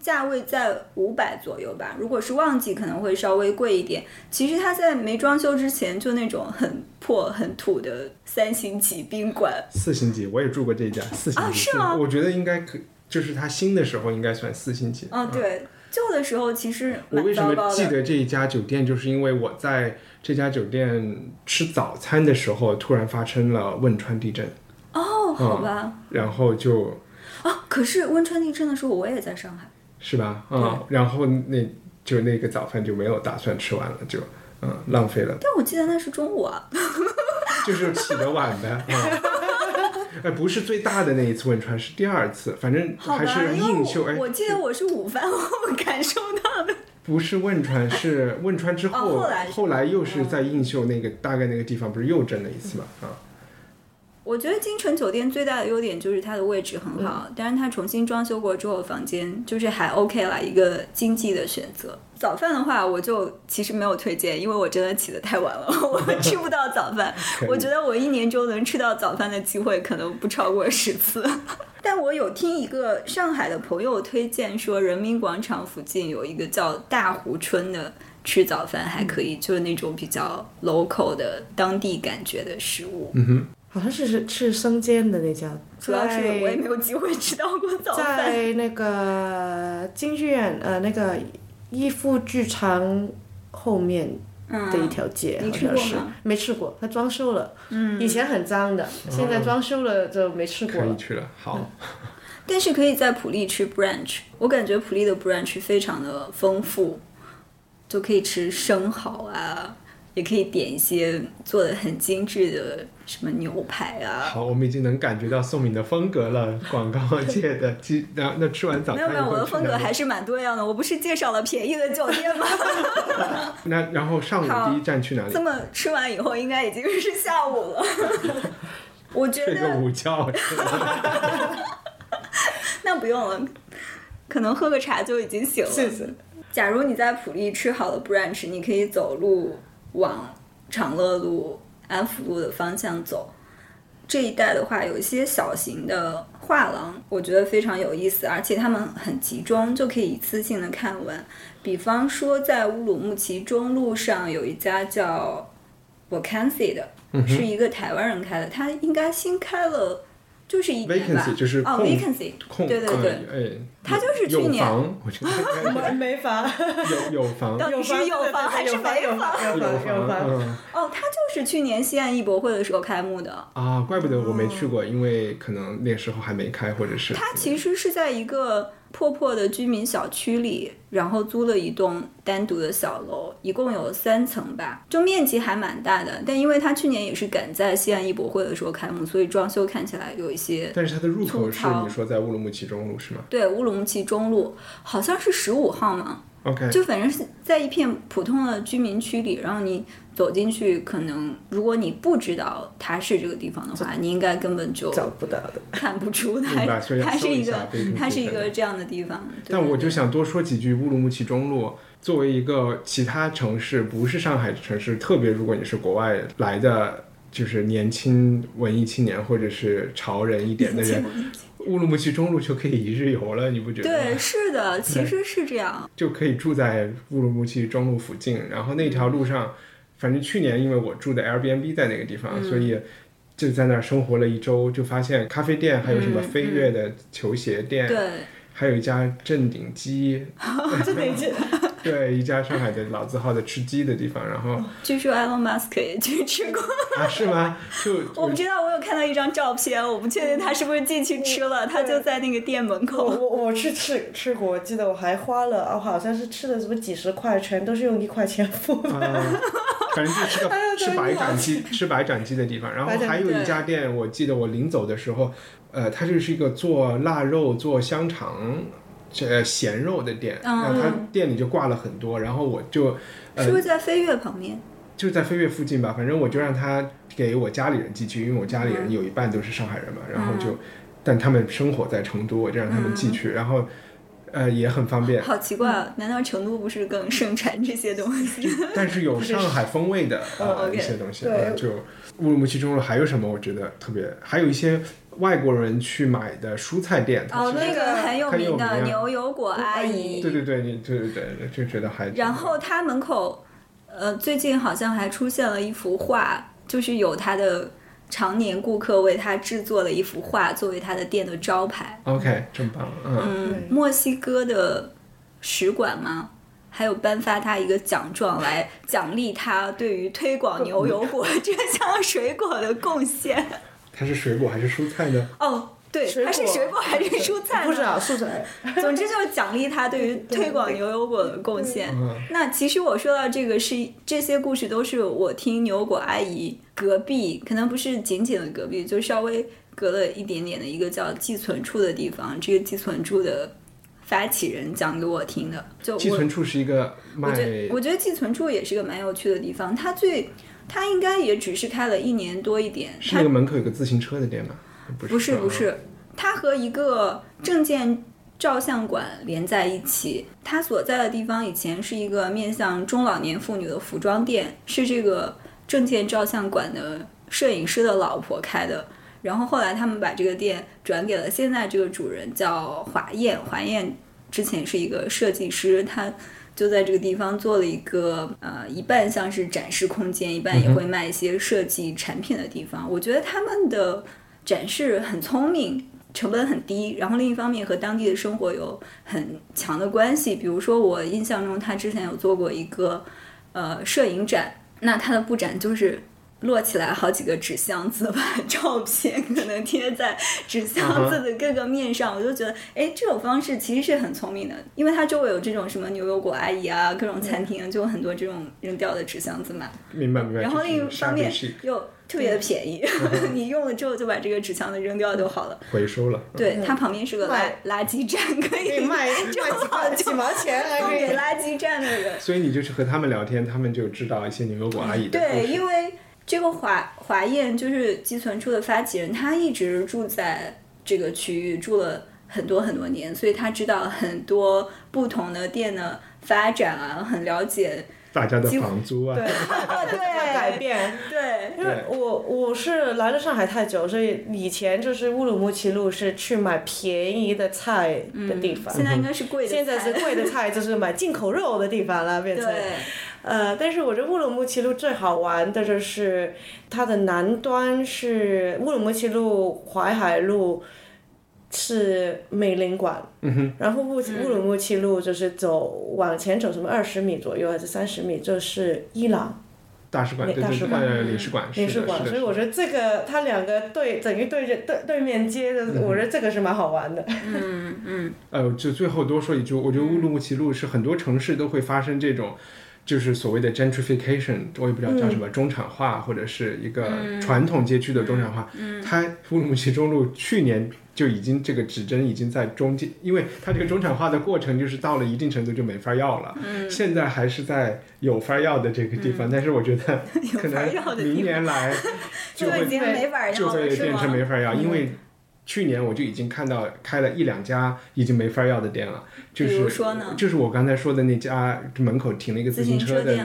价位在五百左右吧，如果是旺季可能会稍微贵一点。其实它在没装修之前就那种很破很土的三星级宾馆，四星级，我也住过这一家四星级，啊是吗我觉得应该可，就是它新的时候应该算四星级。啊，对，旧的时候其实蛮我为什么。记得这一家酒店，就是因为我在这家酒店吃早餐的时候，突然发生了汶川地震，哦，好吧。然后就啊，可是汶川地震的时候我也在上海。是吧？嗯，然后那就那个早饭就没有打算吃完了，就嗯浪费了，但我记得那是中午啊。就是起得晚呗。嗯 哎，不是最大的那一次汶川，是第二次，反正，还是映秀。哎我，记得我是午饭 后感受到的。不是汶川，是汶川之后，哦后来是又是在映秀那个大概那个地方，不是又震了一次嘛？啊，我觉得金城酒店最大的优点就是它的位置很好，但是它重新装修过之后，房间就是还 OK 啦，一个经济的选择。早饭的话，我就其实没有推荐，因为我真的起得太晚了，我 吃不到早饭。我觉得我一年中能吃到早饭的机会可能不超过十次。但我有听一个上海的朋友推荐说，人民广场附近有一个叫大湖春的。吃早饭还可以，就是那种比较 local 的当地感觉的食物。嗯哼，好像是是吃生煎的那家，主要是我也没有机会吃到过早饭。在那个京剧院，呃，那个逸夫剧场后面的一条街，好像是没吃过，它装修了。嗯，以前很脏的，现在装修了就没吃过可以去了。好，但是可以在普利吃 brunch，我感觉普利的 brunch 非常的丰富。就可以吃生蚝啊，也可以点一些做的很精致的什么牛排啊。好，我们已经能感觉到宋敏的风格了，广告界的。那那吃完早餐没有没有，我的风格还是蛮多样的。我不是介绍了便宜的酒店吗？那然后上午第一站去哪里？这么吃完以后，应该已经是下午了。我觉得睡个午觉。那不用了，可能喝个茶就已经醒了。谢谢。假如你在普利吃好了 brunch，你可以走路往长乐路、安福路的方向走。这一带的话，有一些小型的画廊，我觉得非常有意思，而且他们很集中，就可以一次性的看完。比方说，在乌鲁木齐中路上有一家叫 Vacancy 的，是一个台湾人开的，他应该新开了。就是一年吧，哦，vacancy，对对对，哎，他就是去年，没没房，有有房，到底是有房还是没房？有房，哦，他就是去年西安艺博会的时候开幕的啊，怪不得我没去过，因为可能那时候还没开，或者是他其实是在一个。破破的居民小区里，然后租了一栋单独的小楼，一共有三层吧，就面积还蛮大的。但因为它去年也是赶在西安艺博会的时候开幕，所以装修看起来有一些。但是它的入口是你说在乌鲁木齐中路是吗？对，乌鲁木齐中路好像是十五号嘛。OK，就反正是在一片普通的居民区里，然后你。走进去，可能如果你不知道它是这个地方的话，你应该根本就找不到的，看不出 它它是一个它是一个这样的地方。但我就想多说几句乌鲁木齐中路，作为一个其他城市不是上海城市，特别如果你是国外来的，就是年轻文艺青年或者是潮人一点的人，乌鲁木齐中路就可以一日游了，你不觉得？对，是的，其实是这样，就可以住在乌鲁木齐中路附近，然后那条路上。反正去年因为我住的 Airbnb 在那个地方，所以就在那儿生活了一周，就发现咖啡店还有什么飞跃的球鞋店，对，还有一家正鼎鸡，正鼎鸡。对一家上海的老字号的吃鸡的地方，然后 据说 Elon Musk 也去吃过啊？是吗？就 我不知道，我有看到一张照片，我不确定他是不是进去吃了，他就在那个店门口。我我去吃吃过，我记得我还花了啊，好像是吃的什么几十块，全都是用一块钱付的。反正就吃个吃白斩鸡，吃白斩鸡的地方。然后还有一家店，我记得我临走的时候，呃，它就是一个做腊肉、做香肠。这咸肉的店，然后他店里就挂了很多，然后我就，是不是在飞跃旁边？就在飞跃附近吧，反正我就让他给我家里人寄去，因为我家里人有一半都是上海人嘛，然后就，但他们生活在成都，我就让他们寄去，然后，呃，也很方便。好奇怪啊，难道成都不是更盛产这些东西？但是有上海风味的 啊一些东西，就乌鲁木齐中路还有什么？我觉得特别，还有一些。外国人去买的蔬菜店，哦，那个很有名的牛油果阿姨，对对对，你对对对，就觉得还。然后他门口，呃，最近好像还出现了一幅画，就是有他的常年顾客为他制作了一幅画，作为他的店的招牌。OK，真棒。嗯，墨西哥的使馆吗？还有颁发他一个奖状来奖励他对于推广牛油果 这项水果的贡献。它是水果还是蔬菜呢？哦，对，还是水果还是蔬菜？不知道，蔬菜。总之就是奖励他对于 推广牛油果的贡献。那其实我说到这个是这些故事都是我听牛油果阿姨隔壁，可能不是仅仅的隔壁，就稍微隔了一点点的一个叫寄存处的地方。这个寄存处的发起人讲给我听的。就寄存处是一个卖，我觉得寄存处也是个蛮有趣的地方。它最它应该也只是开了一年多一点。是那个门口有个自行车的店吗？不是，不是它和一个证件照相馆连在一起。它所在的地方以前是一个面向中老年妇女的服装店，是这个证件照相馆的摄影师的老婆开的。然后后来他们把这个店转给了现在这个主人，叫华燕。华燕之前是一个设计师，他就在这个地方做了一个呃，一半像是展示空间，一半也会卖一些设计产品的地方。我觉得他们的展示很聪明，成本很低，然后另一方面和当地的生活有很强的关系。比如说我印象中，他之前有做过一个呃摄影展，那他的布展就是。摞起来好几个纸箱子，把 照片可能贴在纸箱子的各个面上，我就觉得，哎，这种方式其实是很聪明的，因为它周围有这种什么牛油果阿姨啊，各种餐厅就有很多这种扔掉的纸箱子嘛。明白明白。然后另一方面又特别的便宜，你用了之后就把这个纸箱子扔掉就好了。回收了。对，它旁边是个垃垃圾站，可以卖卖几毛钱，送给垃圾站的人。所以你就是和他们聊天，他们就知道一些牛油果阿姨的对，因为。这个华华燕就是寄存处的发起人，他一直住在这个区域，住了很多很多年，所以他知道很多不同的店的发展啊，很了解大家的房租啊，对对改变，对，因为我我是来了上海太久，所以以前就是乌鲁木齐路是去买便宜的菜的地方，现在应该是贵的，现在是贵的菜就是买进口肉的地方了，变 成。呃，但是我觉得乌鲁木齐路最好玩的就是，它的南端是乌鲁木齐路淮海路，是美领馆，然后乌乌鲁木齐路就是走往前走什么二十米左右还是三十米，就是伊朗大使馆，大使馆，领事馆，领事馆，所以我觉得这个它两个对等于对着对对面接的，我觉得这个是蛮好玩的。嗯嗯。呃，就最后多说一句，我觉得乌鲁木齐路是很多城市都会发生这种。就是所谓的 gentrification，我也不知道叫什么中产化，或者是一个传统街区的中产化。它乌鲁木齐中路去年就已经这个指针已经在中间，因为它这个中产化的过程就是到了一定程度就没法要了。现在还是在有法要的这个地方，但是我觉得可能明年来就会 就会变成没法要，因为。去年我就已经看到开了一两家已经没法要的店了，就是就是我刚才说的那家门口停了一个自行车的，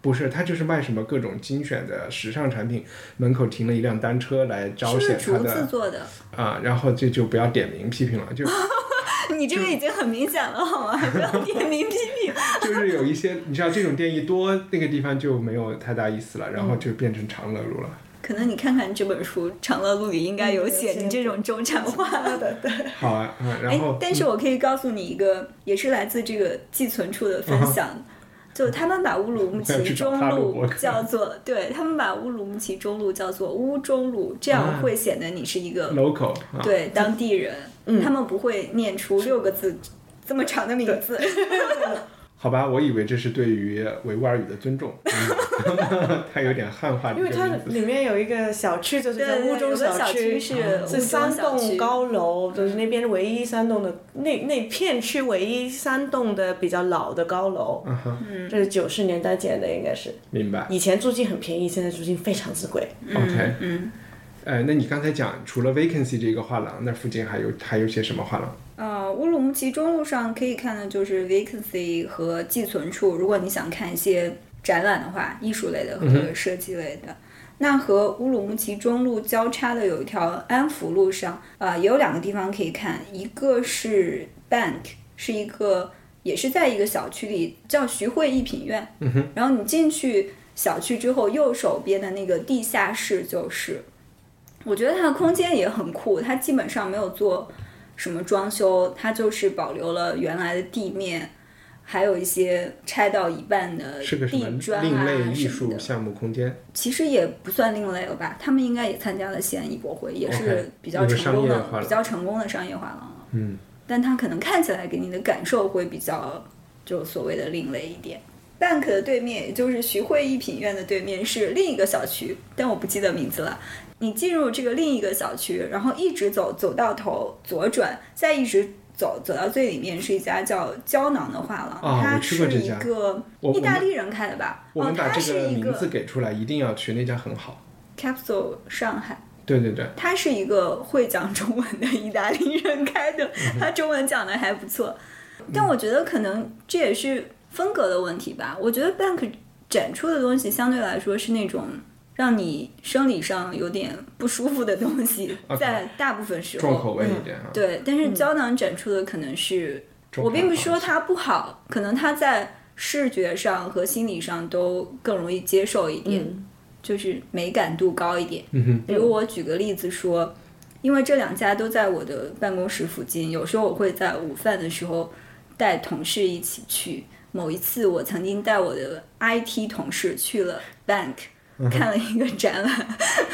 不是，他就是卖什么各种精选的时尚产品，门口停了一辆单车来彰显他的啊，然后这就不要点名批评了，就 你这个已经很明显了好吗？不要点名批评，就是有一些你知道这种店一多，那个地方就没有太大意思了，然后就变成长乐路了。可能你看看这本书《长乐路》里应该有写你这种中产化 的，对。好啊，然后。但是我可以告诉你一个，也是来自这个寄存处的分享，就他们把乌鲁木 齐中路叫做，对他们把乌鲁木齐中路叫做乌中路，这样会显得你是一个 local，对当地人，他们不会念出六个字这么长的名字。好吧，我以为这是对于维吾尔语的尊重，它有点汉化。因为它里面有一个小区，就是在乌中小区，是是三栋高楼，就是那边唯一三栋的那那片区唯一三栋的比较老的高楼。嗯这是九十年代建的，应该是。明白。以前租金很便宜，现在租金非常之贵。OK。嗯。呃，那你刚才讲，除了 vacancy 这个画廊，那附近还有还有些什么画廊？呃，乌鲁木齐中路上可以看的就是 vacancy 和寄存处。如果你想看一些展览的话，艺术类的和设计类的，那和乌鲁木齐中路交叉的有一条安福路上，啊，也有两个地方可以看，一个是 bank，是一个也是在一个小区里，叫徐汇一品院。然后你进去小区之后，右手边的那个地下室就是，我觉得它的空间也很酷，它基本上没有做。什么装修？它就是保留了原来的地面，还有一些拆到一半的地砖啊另类艺术项目空间。其实也不算另类了吧？他们应该也参加了西安艺博会，也是比较成功的、比较成功的商业画廊了。嗯，但它可能看起来给你的感受会比较，就所谓的另类一点。Bank 的对面，也就是徐汇一品院的对面是另一个小区，但我不记得名字了。你进入这个另一个小区，然后一直走，走到头左转，再一直走走到最里面是一家叫胶囊的画廊，啊我它是一去过这家个我意大利人开的吧？我们把这个是一名字给出来，一定要去，那家很好。Capsule 上海。对对对，他是一个会讲中文的意大利人开的，嗯他中文讲的还不错。但我觉得可能这也是风格的问题吧。我觉得 Bank 展出的东西相对来说是那种让你生理上有点不舒服的东西在大部分时候。重口味一点啊。对，但是胶囊展出的可能是，我并不是说它不好，可能它在视觉上和心理上都更容易接受一点，嗯就是美感度高一点。嗯哼，比如我举个例子说，因为这两家都在我的办公室附近，有时候我会在午饭的时候带同事一起去。某一次，我曾经带我的 IT 同事去了 Bank，看了一个展览。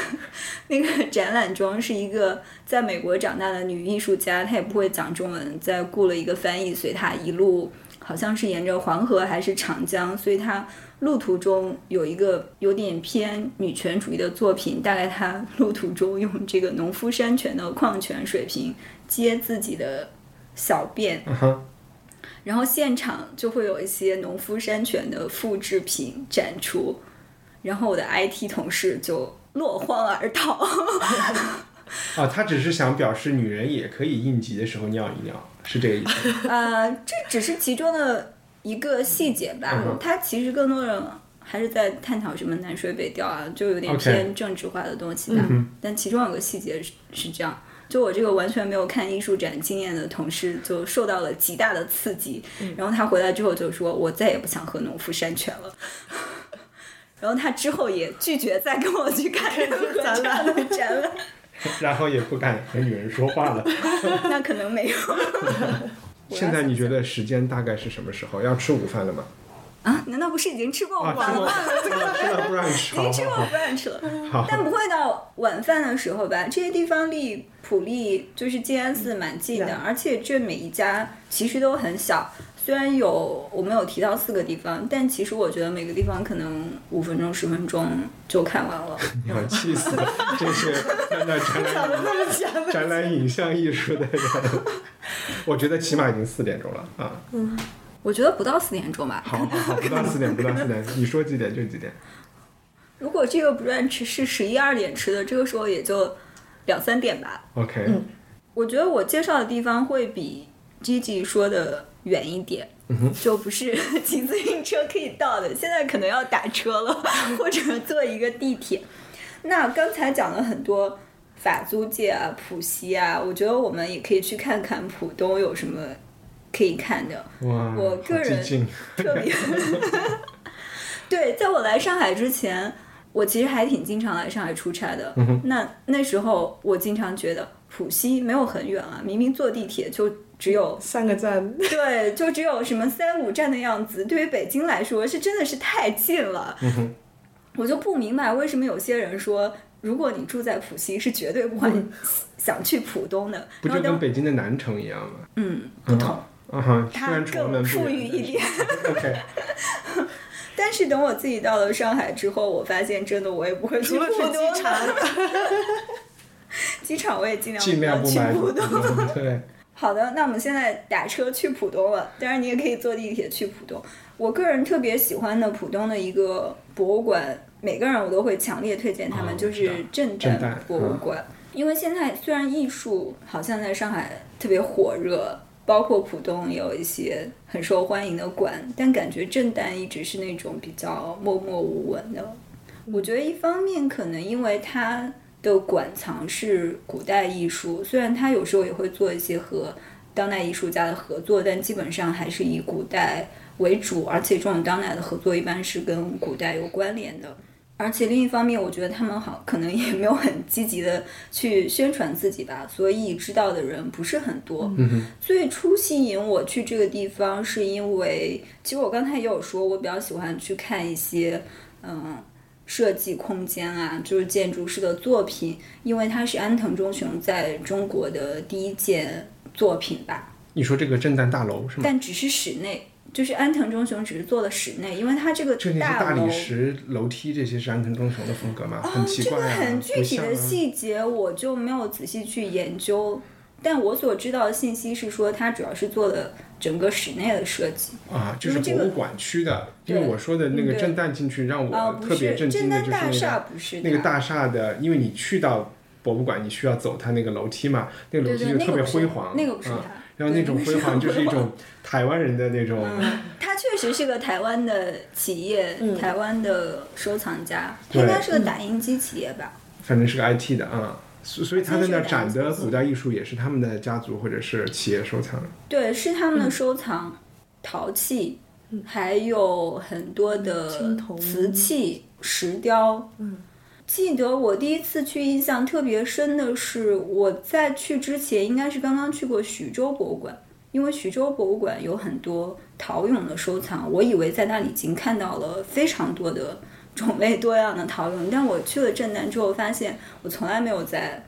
那个展览中是一个在美国长大的女艺术家，她也不会讲中文，在雇了一个翻译随她一路，好像是沿着黄河还是长江，所以她路途中有一个有点偏女权主义的作品，大概她路途中用这个农夫山泉的矿泉水瓶接自己的小便，然后现场就会有一些农夫山泉的复制品展出，然后我的 IT 同事就落荒而逃。啊，他只是想表示女人也可以应急的时候尿一尿，是这个意思。呃，这只是其中的一个细节吧嗯哼。它其实更多人还是在探讨什么南水北调啊，就有点偏政治化的东西吧。嗯但其中有个细节是是这样。就我这个完全没有看艺术展经验的同事，就受到了极大的刺激。嗯然后他回来之后就说：“我再也不想喝农夫山泉了。”然后他之后也拒绝再跟我去看任何这样的展览。然后也不敢和女人说话了。那可能没有。现在你觉得时间大概是什么时候？要吃午饭了吗？啊？难道不是已经吃过啊，吃过，晚饭了？啊吃了不让你吃，了已经吃过好好 brunch 了，好。但不会到晚饭的时候吧？这些地方离普利就是静安寺蛮近的，嗯而且这每一家其实都很小。虽然有我们有提到四个地方，但其实我觉得每个地方可能五分钟、十分钟就看完了。你要气死了！这是 展览影像艺术的人，我觉得起码已经四点钟了啊！嗯我觉得不到四点钟吧。好好好，不到四点，不到四点，你说几点就几点。如果这个 brunch 是十一二点吃的，这个时候也就两三点吧。OK，我觉得我介绍的地方会比 Gigi 说的远一点，就不是 骑自行车可以到的，现在可能要打车了，或者坐一个地铁。那刚才讲了很多法租界啊、浦西啊，我觉得我们也可以去看看浦东有什么可以看的。哇，我个人特别。对，在我来上海之前，我其实还挺经常来上海出差的。那那时候我经常觉得浦西没有很远啊，明明坐地铁就只有三个站，对，就只有什么三五站的样子。对于北京来说，是真的是太近了。我就不明白为什么有些人说。如果你住在浦西，是绝对不会想去浦东的。不就跟北京的南城一样吗？嗯不同，啊哈，它更富裕一点。OK，但是等我自己到了上海之后，我发现真的我也不会去浦东 机场，我也尽量尽量不去浦东。好的，那我们现在打车去浦东了，当然你也可以坐地铁去浦东。我个人特别喜欢的浦东的一个博物馆，每个人我都会强烈推荐他们，就是震震旦旦博物馆。因为现在虽然艺术好像在上海特别火热，包括浦东也有一些很受欢迎的馆，但感觉震旦一直是那种比较默默无闻的。我觉得一方面可能因为它的馆藏是古代艺术，虽然他有时候也会做一些和当代艺术家的合作，但基本上还是以古代为主，而且这种当代的合作一般是跟古代有关联的。而且另一方面，我觉得他们好可能也没有很积极的去宣传自己吧，所以知道的人不是很多。最初吸引我去这个地方，是因为其实我刚才也有说，我比较喜欢去看一些嗯设计空间啊，就是建筑师的作品，因为它是安藤忠雄在中国的第一件作品吧。你说这个震旦大楼是吗？但只是室内，就是安藤忠雄只是做了室内，因为他这个这些大理石楼梯，这些是安藤忠雄的风格吗？哦很奇怪啊，这个很具体的细节我就没有仔细去研究，但我所知道的信息是说，他主要是做了整个室内的设计。啊，就是博物馆区的，因为对我说的那个震旦进去让啊，我特别震惊的震就是那旦大厦个不是那个大厦的，因为你去到博物馆，你需要走它那个楼梯嘛，那个楼梯就特别辉煌，啊那个不是它。然后那种辉煌就是一种台湾人的那种，他确实是个台湾的企业，台湾的收藏家，他应该是个打印机企业吧？反正是个 IT 的啊。所所以他在那儿展的古代艺术也是他们的家族或者是企业收藏。对，是他们嗯的收藏，陶器，还有很多的瓷器、石雕。嗯，记得我第一次去，印象特别深的是，我在去之前应该是刚刚去过徐州博物馆，因为徐州博物馆有很多陶俑的收藏，我以为在那里已经看到了非常多的种类多样的讨论，但我去了震旦之后，发现我从来没有在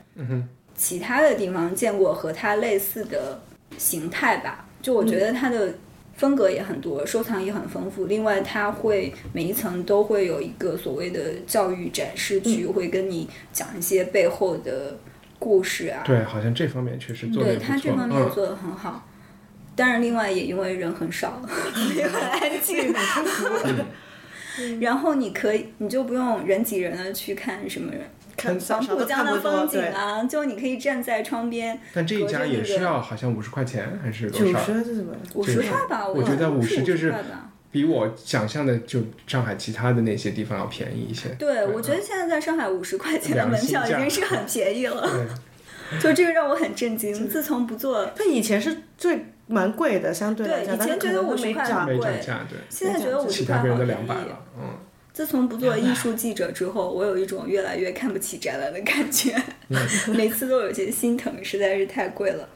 其他的地方见过和它类似的形态吧。就我觉得它的风格也很多，收藏也很丰富。另外，它会每一层都会有一个所谓的教育展示区，会跟你讲一些背后的故事啊。对，好像这方面确实做的对也不错。他这方面做的很好。当然，另外也因为人很少，也很安静。然后你可以，你就不用人挤人的去看什么人看黄浦江的风景啊，就你可以站在窗边。但这一家也是要好像五十块钱还是多九少？十是什么？五十块吧，我觉得五50就是。比我想象的就上海其他的那些地方要便宜一些。对，我觉得嗯现在在上海五十块钱的门票已经是很便宜了，对，就这个让我很震惊。自从不做，它以前是最蛮贵的，相对来讲，对以前觉得但是可能都50块没涨没贵涨价，对，现在觉得五十其他别人块好便宜。都两百了，嗯。自从不做艺术记者之后，我有一种越来越看不起展览的感觉，每次都有些心疼，实在是太贵了。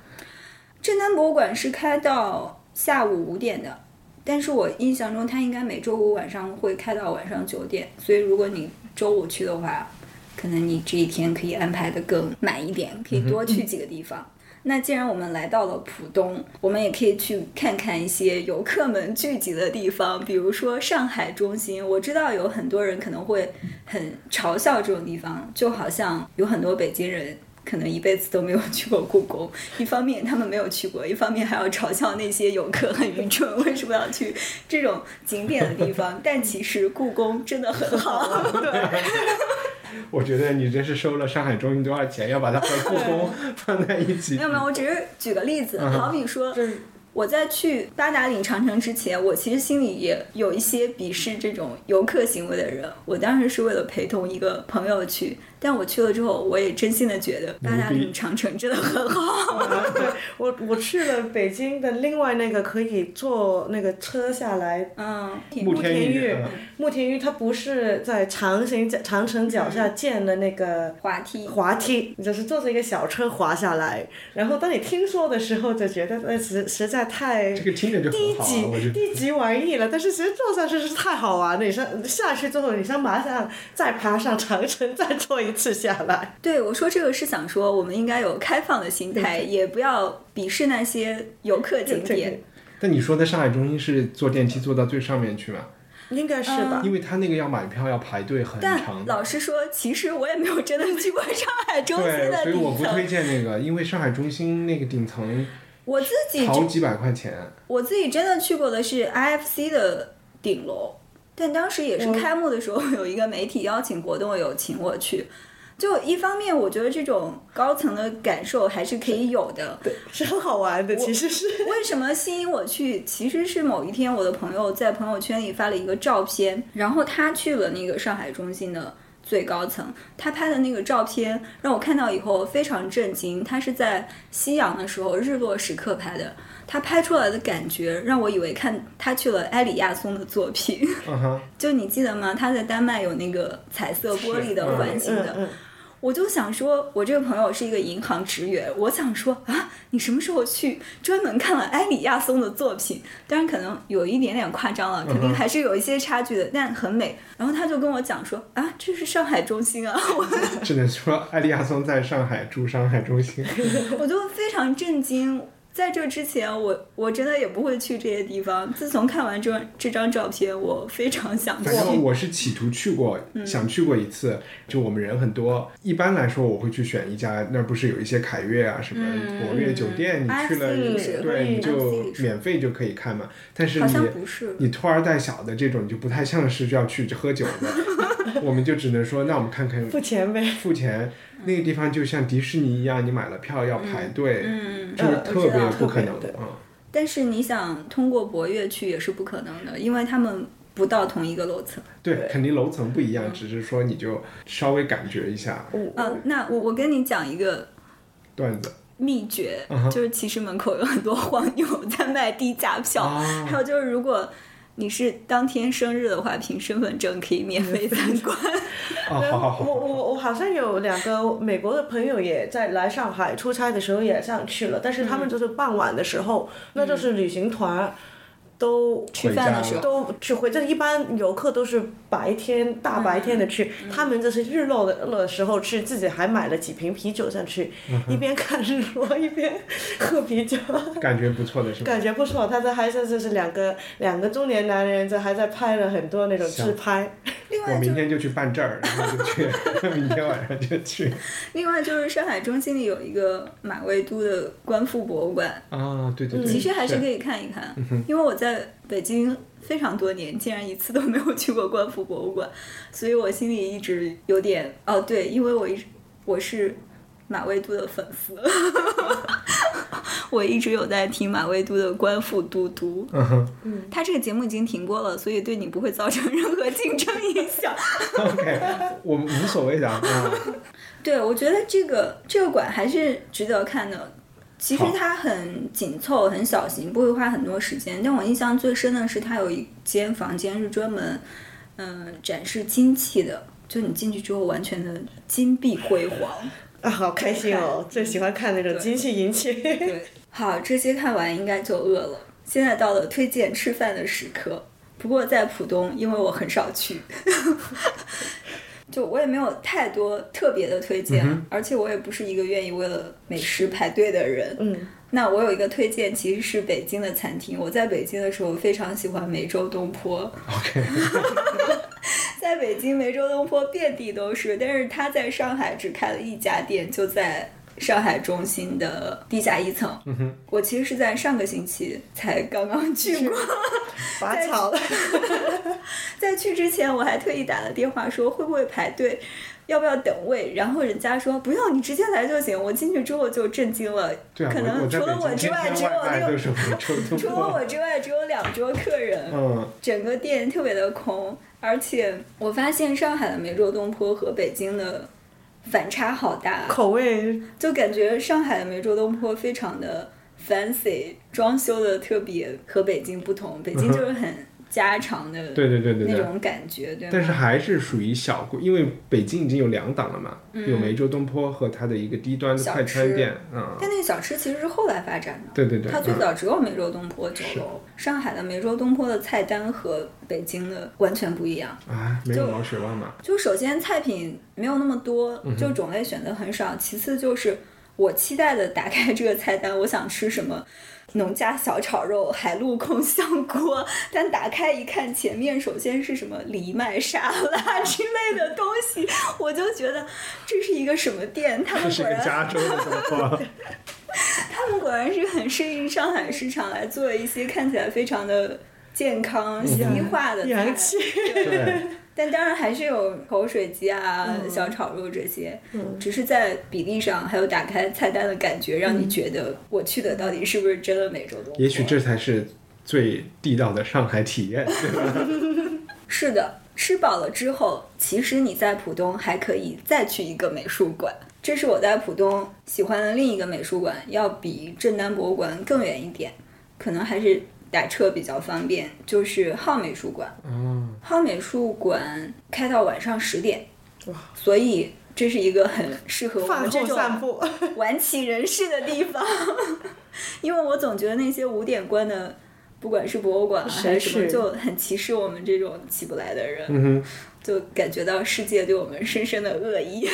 镇南博物馆是开到下午五点的，但是我印象中它应该每周五晚上会开到晚上九点，所以如果你周五去的话，可能你这一天可以安排的更满一点，可以多去几个地方。那既然我们来到了浦东，我们也可以去看看一些游客们聚集的地方，比如说上海中心。我知道有很多人可能会很嘲笑这种地方，就好像有很多北京人可能一辈子都没有 去过故宫。一方面他们没有去过，一方面还要嘲笑那些游客很愚蠢，为什么要去这种景点的地方？但其实故宫真的很好。对 我觉得你这是收了上海中心多少钱，要把它和故宫放在一起没。有没有，我只是举个例子，嗯好比说，我在去八达岭长城之前，我其实心里也有一些鄙视这种游客行为的人。我当时是为了陪同一个朋友去，但我去了之后，我也真心的觉得八达岭长城真的很好。对我我去了北京的另外那个可以坐那个车下来。嗯，慕天田玉嗯，慕田峪它不是在长城脚长城脚下建的那个滑梯。滑梯，你就是坐着一个小车滑下来，然后当你听说的时候，就觉得那实实在太这个听着就低很好啊，级我觉得。低级玩意了。但是其实坐上去是太好玩了，你上下去之后，你想马上再爬上长城，再坐一次下来。对，我说这个是想说，我们应该有开放的心态，也不要鄙视那些游客景点。但你说的上海中心是坐电梯坐到最上面去吗？应该是吧？因为他那个要买票要排队很但长的。老实说，其实我也没有真的去过上海中心对，的所以我。不推荐那个，因为上海中心那个顶层我自己好几百块钱。我自己真的去过的是 IFC 的顶楼，但当时也是开幕的时候 有一个媒体邀请活动，有请我去。就一方面，我觉得这种高层的感受还是可以有的。对，是很好玩的，其实是。为什么吸引我去？其实是某一天我的朋友在朋友圈里发了一个照片，然后他去了那个上海中心的最高层，他拍的那个照片让我看到以后非常震惊。他是在夕阳的时候日落时刻拍的，他拍出来的感觉让我以为看他去了埃里亚松的作品。就你记得吗？他在丹麦有那个彩色玻璃的环形的。我就想说，我这个朋友是一个银行职员，我想说啊，你什么时候去专门看了埃里亚松的作品？当然可能有一点点夸张了，肯定还是有一些差距的，但很美。然后他就跟我讲说啊，这是上海中心啊，我 只能说埃里亚松在上海住上海中心。我就非常震惊。在这之前，我我真的也不会去这些地方。自从看完这这张照片，我非常想反正。我是企图去过，嗯想去过一次。就我们人很多，一般来说我会去选一家，那儿不是有一些凯悦啊什么嗯博悦酒店，你去了对，你就免费就可以看嘛。但是你是，你拖儿带小的这种，就不太像是要去喝酒的。我们就只能说，那我们看看付钱呗。付钱。那个地方就像迪士尼一样，你买了票要排队，嗯，这个嗯特别不可能啊。但是你想通过博悦去也是不可能的，因为他们不到同一个楼层。对，肯定楼层不一样，只是说你就稍微感觉一下我嗯、那我我跟你讲一个段子秘诀就是其实门口有很多 黄牛在卖低价票，啊还有就是如果你是当天生日的话，凭身份证可以免费参观。哦，好好好我。我我好像有两个美国的朋友也在来上海出差的时候也上去了，但是他们就是傍晚的时候，那就是旅行团都吃饭的时候，都去回，这一般游客都是白天大白天的去，他们就是日落的的时候去，自己还买了几瓶啤酒上去，一边看日落一边喝啤酒，感觉不错的是吧？感觉不错。他这还是就是两个两个中年男人，这还在拍了很多那种自拍。我另外就明天就去办证儿，然后就去，明天晚上就去。另外就是上海中心里有一个马未都的观复博物馆，啊，对对对。其实还是可。以看一看，因为我在北京非常多年，竟然一次都没有去过官复博物馆，所以我心里一直有点哦，对，因为我一直我是马未都的粉丝，我一直有在听马未都的官复嘟嘟，嗯哼他这个节目已经停播了，所以对你不会造成任何竞争影响。，OK，我们无所谓的啊。对，我觉得这个这个馆还是值得看的。其实它很紧凑、很小型，不会花很多时间。但我印象最深的是，它有一间房间是专门，嗯、展示金器的。就你进去之后，完全的金碧辉煌。啊，好开心哦！最喜欢看那种金器银器。对，好，这些看完应该就饿了。现在到了推荐吃饭的时刻。不过在浦东，因为我很少去，就我也没有太多特别的推荐，而且我也不是一个愿意为了美食排队的人。嗯，那我有一个推荐，其实是北京的餐厅。我在北京的时候非常喜欢梅州东坡。OK，在北京梅州东坡遍地都是，但是他在上海只开了一家店，就在上海中心的地下一层。嗯我其实是在上个星期才刚刚去过，拔 草了。在去之前我还特意打了电话说会不会排队。要不要等位？然后人家说不用，你直接来就行。我进去之后就震惊了，对啊，可能除了 我之外，只有除了。我之外，只有两桌客人。嗯，整个店特别的空，而且我发现上海的梅州东坡和北京的反差好大，口味。就感觉上海的梅州东坡非常的 fancy，装修的特别和北京不同，北京 就是很家常的对对对对对。那种感觉？但是还是属于小贵，因为北京已经有两档了嘛，有梅州东坡和它的一个低端的快餐店，嗯，但那个小吃其实是后来发展的。对对对，它最嗯早只有梅州东坡酒楼，上海的梅州东坡的菜单和北京的完全不一样。啊，没有毛血旺嘛，就首先菜品没有那么多，嗯就种类选择很少。其次就是我期待的打开这个菜单，我想吃什么。农家小炒肉、海陆空香锅，但打开一看，前面首先是什么藜麦沙拉之类的东西，我就觉得这是一个什么店？他们果然，加州的东坡，他们果然是很适应上海市场来做一些看起来非常的健康、西化的菜。洋气。对，但当然还是有口水鸡啊、小炒肉这些，只是在比例上还有打开菜单的感觉，让你觉得我去的到底是不是真的美洲东？也许这才是最地道的上海体验，对吧？是的。吃饱了之后，其实你在浦东还可以再去一个美术馆，这是我在浦东喜欢的另一个美术馆，要比镇南博物馆更远一点，可能还是打车比较方便，就是浩美术馆。嗯，浩美术馆开到晚上十点，哇，所以这是一个很适合我们这种，晚起人士的地方，因为我总觉得那些五点关的不管是博物馆啊还是什么，就很歧视我们这种起不来的人。就感觉到世界对我们深深的恶意。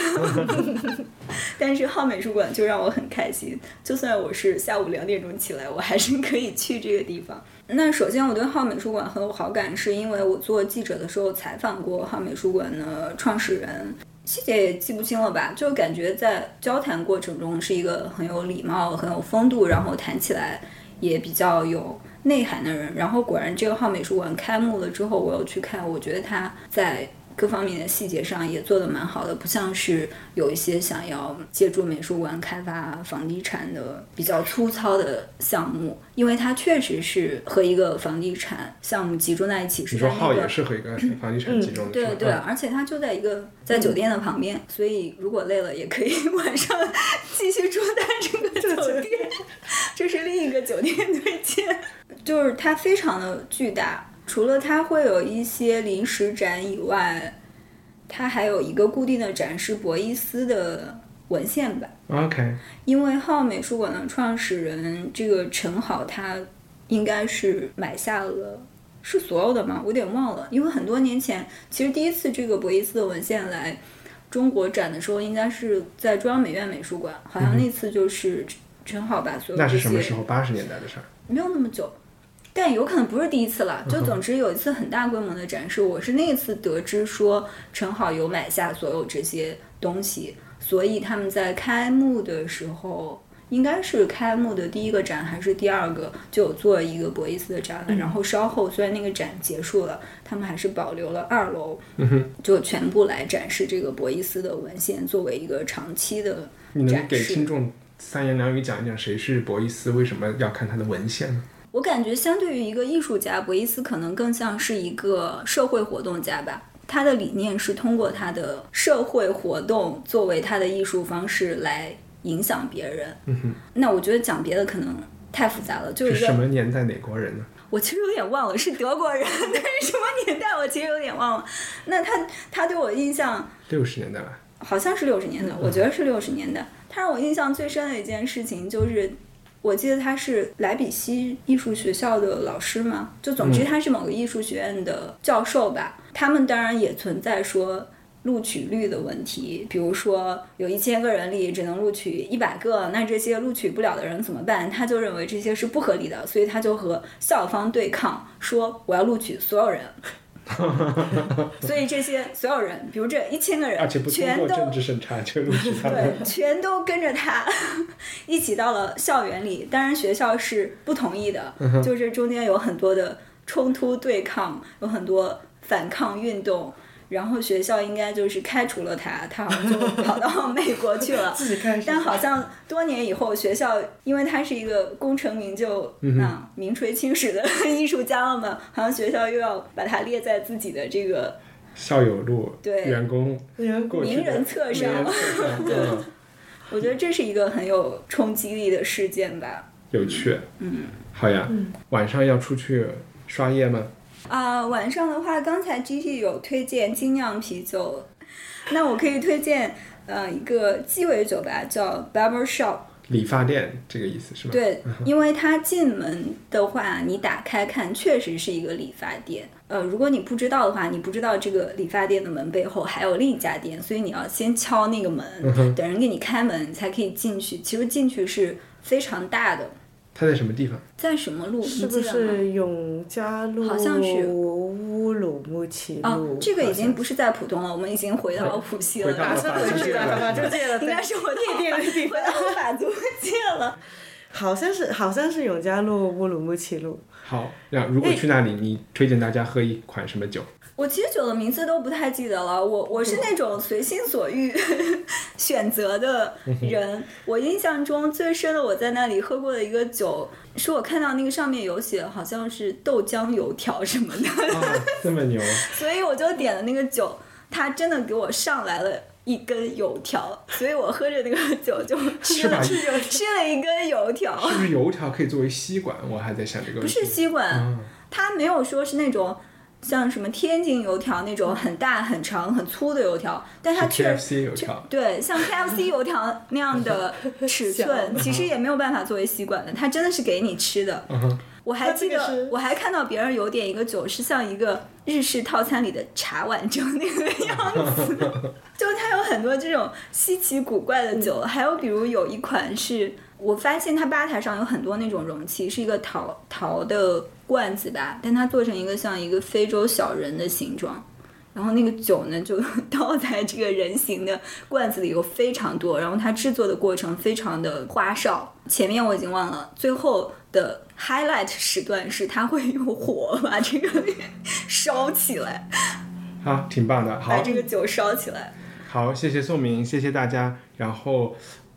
但是浩美术馆就让我很开心，就算我是下午两点钟起来，我还是可以去这个地方。那首先我对浩美术馆很有好感，是因为我做记者的时候采访过浩美术馆的创始人。细节也记不清了吧，就感觉在交谈过程中是一个很有礼貌、很有风度，然后谈起来也比较有内涵的人。然后果然，这个号美术馆开幕了之后，我有去看，我觉得他在各方面的细节上也做得蛮好的，不像是有一些想要借助美术馆开发房地产的比较粗糙的项目，因为它确实是和一个房地产项目集中在一起，是你说浩在那个也是和一个房地产集中对对，嗯而且它就在一个在酒店的旁边，所以如果累了也可以 晚上继续住在这个酒店。这是另一个酒店推荐，就是它非常的巨大，除了它会有一些临时展以外，它还有一个固定的展示博伊斯的文献版。OK，因为浩美术馆的创始人这个陈好，他应该是买下了是所有的吗？我有点忘了，因为很多年前，其实第一次这个博伊斯的文献来中国展的时候，应该是在中央美院美术馆，好像那次就是陈好把所有那是什么时候？八十年代的事儿。没有那么久，但有可能不是第一次了。就总之有一次很大规模的展示，我是那次得知说陈好有买下所有这些东西，所以他们在开幕的时候。应该是开幕的第一个展还是第二个，就有做一个博伊斯的展览。然后稍后虽然那个展结束了，他们还是保留了二楼，就全部来展示这个博伊斯的文献，作为一个长期的你能展示。给听众三言两语讲一讲谁是博伊斯，为什么要看他的文献呢？我感觉相对于一个艺术家，博伊斯可能更像是一个社会活动家吧。他的理念是通过他的社会活动作为他的艺术方式来影响别人。嗯哼，那我觉得讲别的可能太复杂了，就是一什么年代哪国人呢？我其实有点忘了是德国人，但是什么年代我其实有点忘了。那他他对我印象六十年代吧。好像是六十年代，我觉得是六十年代。他让我印象最深的一件事情就是，我记得他是莱比锡艺术学校的老师嘛，就总之他是某个艺术学院的教授吧。他们当然也存在说。录取率的问题，比如说有一千个人里只能录取一百个，那这些录取不了的人怎么办？他就认为这些是不合理的，所以他就和校方对抗，说我要录取所有人。所以这些所有人，比如这一千个人，而且不通全都过政治审查就录取他们。对，全都跟着他一起到了校园里。当然，学校是不同意的，嗯就是中间有很多的冲突对抗，有很多反抗运动。然后学校应该就是开除了他，他好像就跑到美国去了。自己开但好像多年以后，学校因为他是一个功成名就、嗯啊名垂青史的艺术家了嘛，好像学校又要把他列在自己的这个校友录，对员工名人册上名人册上对 嗯我觉得这是一个很有冲击力的事件吧。有趣。嗯，好呀。晚上要出去刷夜吗？啊、晚上的话，刚才 GT 有推荐精酿啤酒，那我可以推荐呃一个鸡尾酒吧，叫 Barber Shop。理发店这个意思是吧？对，因为它进门的话，你打开看，确实是一个理发店。呃，如果你不知道的话，你不知道这个理发店的门背后还有另一家店，所以你要先敲那个门，等人给你开门，你才可以进去。其实进去是非常大的，它在什么地方？在什么路？是不？是永嘉路？好像是乌鲁木齐路。哦，这个已经不是是在浦东了，我们已经回到浦西了。回到了打车回去了，法租界了，应该是我夜店的地回方。到法租界了。好像是好像是永嘉路乌鲁木齐路。好，那如果去那里，你推荐大家喝一款什么酒？我其实酒的名字都不太记得了，我我是那种随心所欲 选择的人。我印象中最深的，我在那里喝过的一个酒，是我看到那个上面有写好像是豆浆油条什么的，啊，这么牛！所以我就点了那个酒，他真的给我上来了。一根油条，所以我喝着那个酒就吃了吧吃了一根油条，是不是油条可以作为吸管？我还在想这个问题。不是吸管，啊它没有说是那种像什么天津油条那种很大很长很粗的油条，但它是确 KFC 油条。对像 KFC 油条那样的尺 寸，其实也没有办法作为吸管的，它真的是给你吃的。我还记得，我还看到别人有点一个酒是像一个日式套餐里的茶碗蒸那个 样子，就它有很多这种稀奇古怪的酒，还有比如有一款是我发现它吧台上有很多那种容器，是一个陶陶的罐子吧，但它做成一个像一个非洲小人的形状。然后那个酒呢，就 倒在这个人形的罐子里有非常多，然后它制作的过程非常的花哨。前面我已经忘了，最后的 highlight 时段是它会用火把这个烧起来，好，挺棒的。好把，这个酒烧起来。好，谢谢宋明，谢谢大家。然后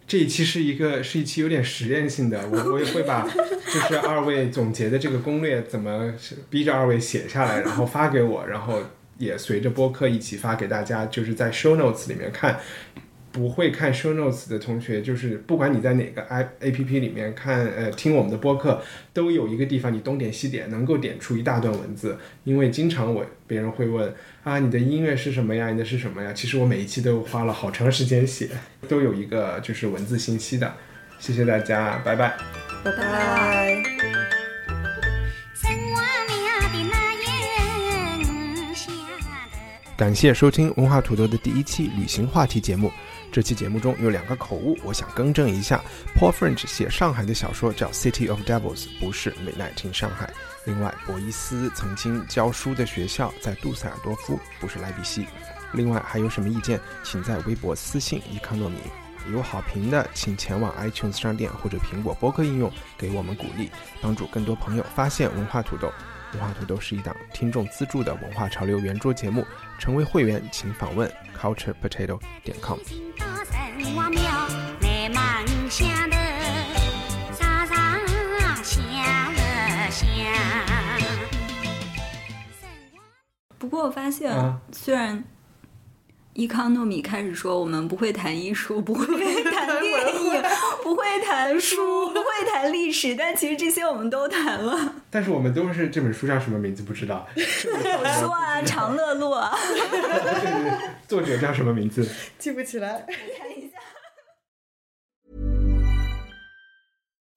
这一期是一个是一期有点实验性的，我我也会把就是二位总结的这个攻略怎么逼着二位写下来，然后发给我，然后也随着播客一起发给大家，就是在 show notes 里面看。不会看 show notes 的同学，就是不管你在哪个 i a p p 里面看呃听我们的播客，都有一个地方你东点西点，能够点出一大段文字。因为经常我别人会问啊，你的音乐是什么呀？你的是什么呀？其实我每一期都花了好长时间写，都有一个就是文字信息的。谢谢大家，拜拜。拜拜。感谢收听文化土豆的第一期旅行话题节目。这期节目中有两个口误，我想更正一下。Paul French 写上海的小说叫《City of Devils》，不是美奈听上海。另外，博伊斯曾经教书的学校在杜塞尔多夫，不是莱比锡。另外，还有什么意见，请在微博私信伊康诺米。有好评的，请前往 iTunes 商店或者苹果播客应用给我们鼓励，帮助更多朋友发现文化土豆。文化土豆是一档听众资助的文化潮流圆桌节目，成为会员请访问 culturepotato 点 com。不过我发现，啊虽然伊康糯米开始说我们不会谈艺术，不会谈电影，不会谈书，不会谈历史，但其实这些我们都谈了。但是我们都是这本书叫什么名字不知道，说啊，长乐路啊，作者叫什么名字？记不起来。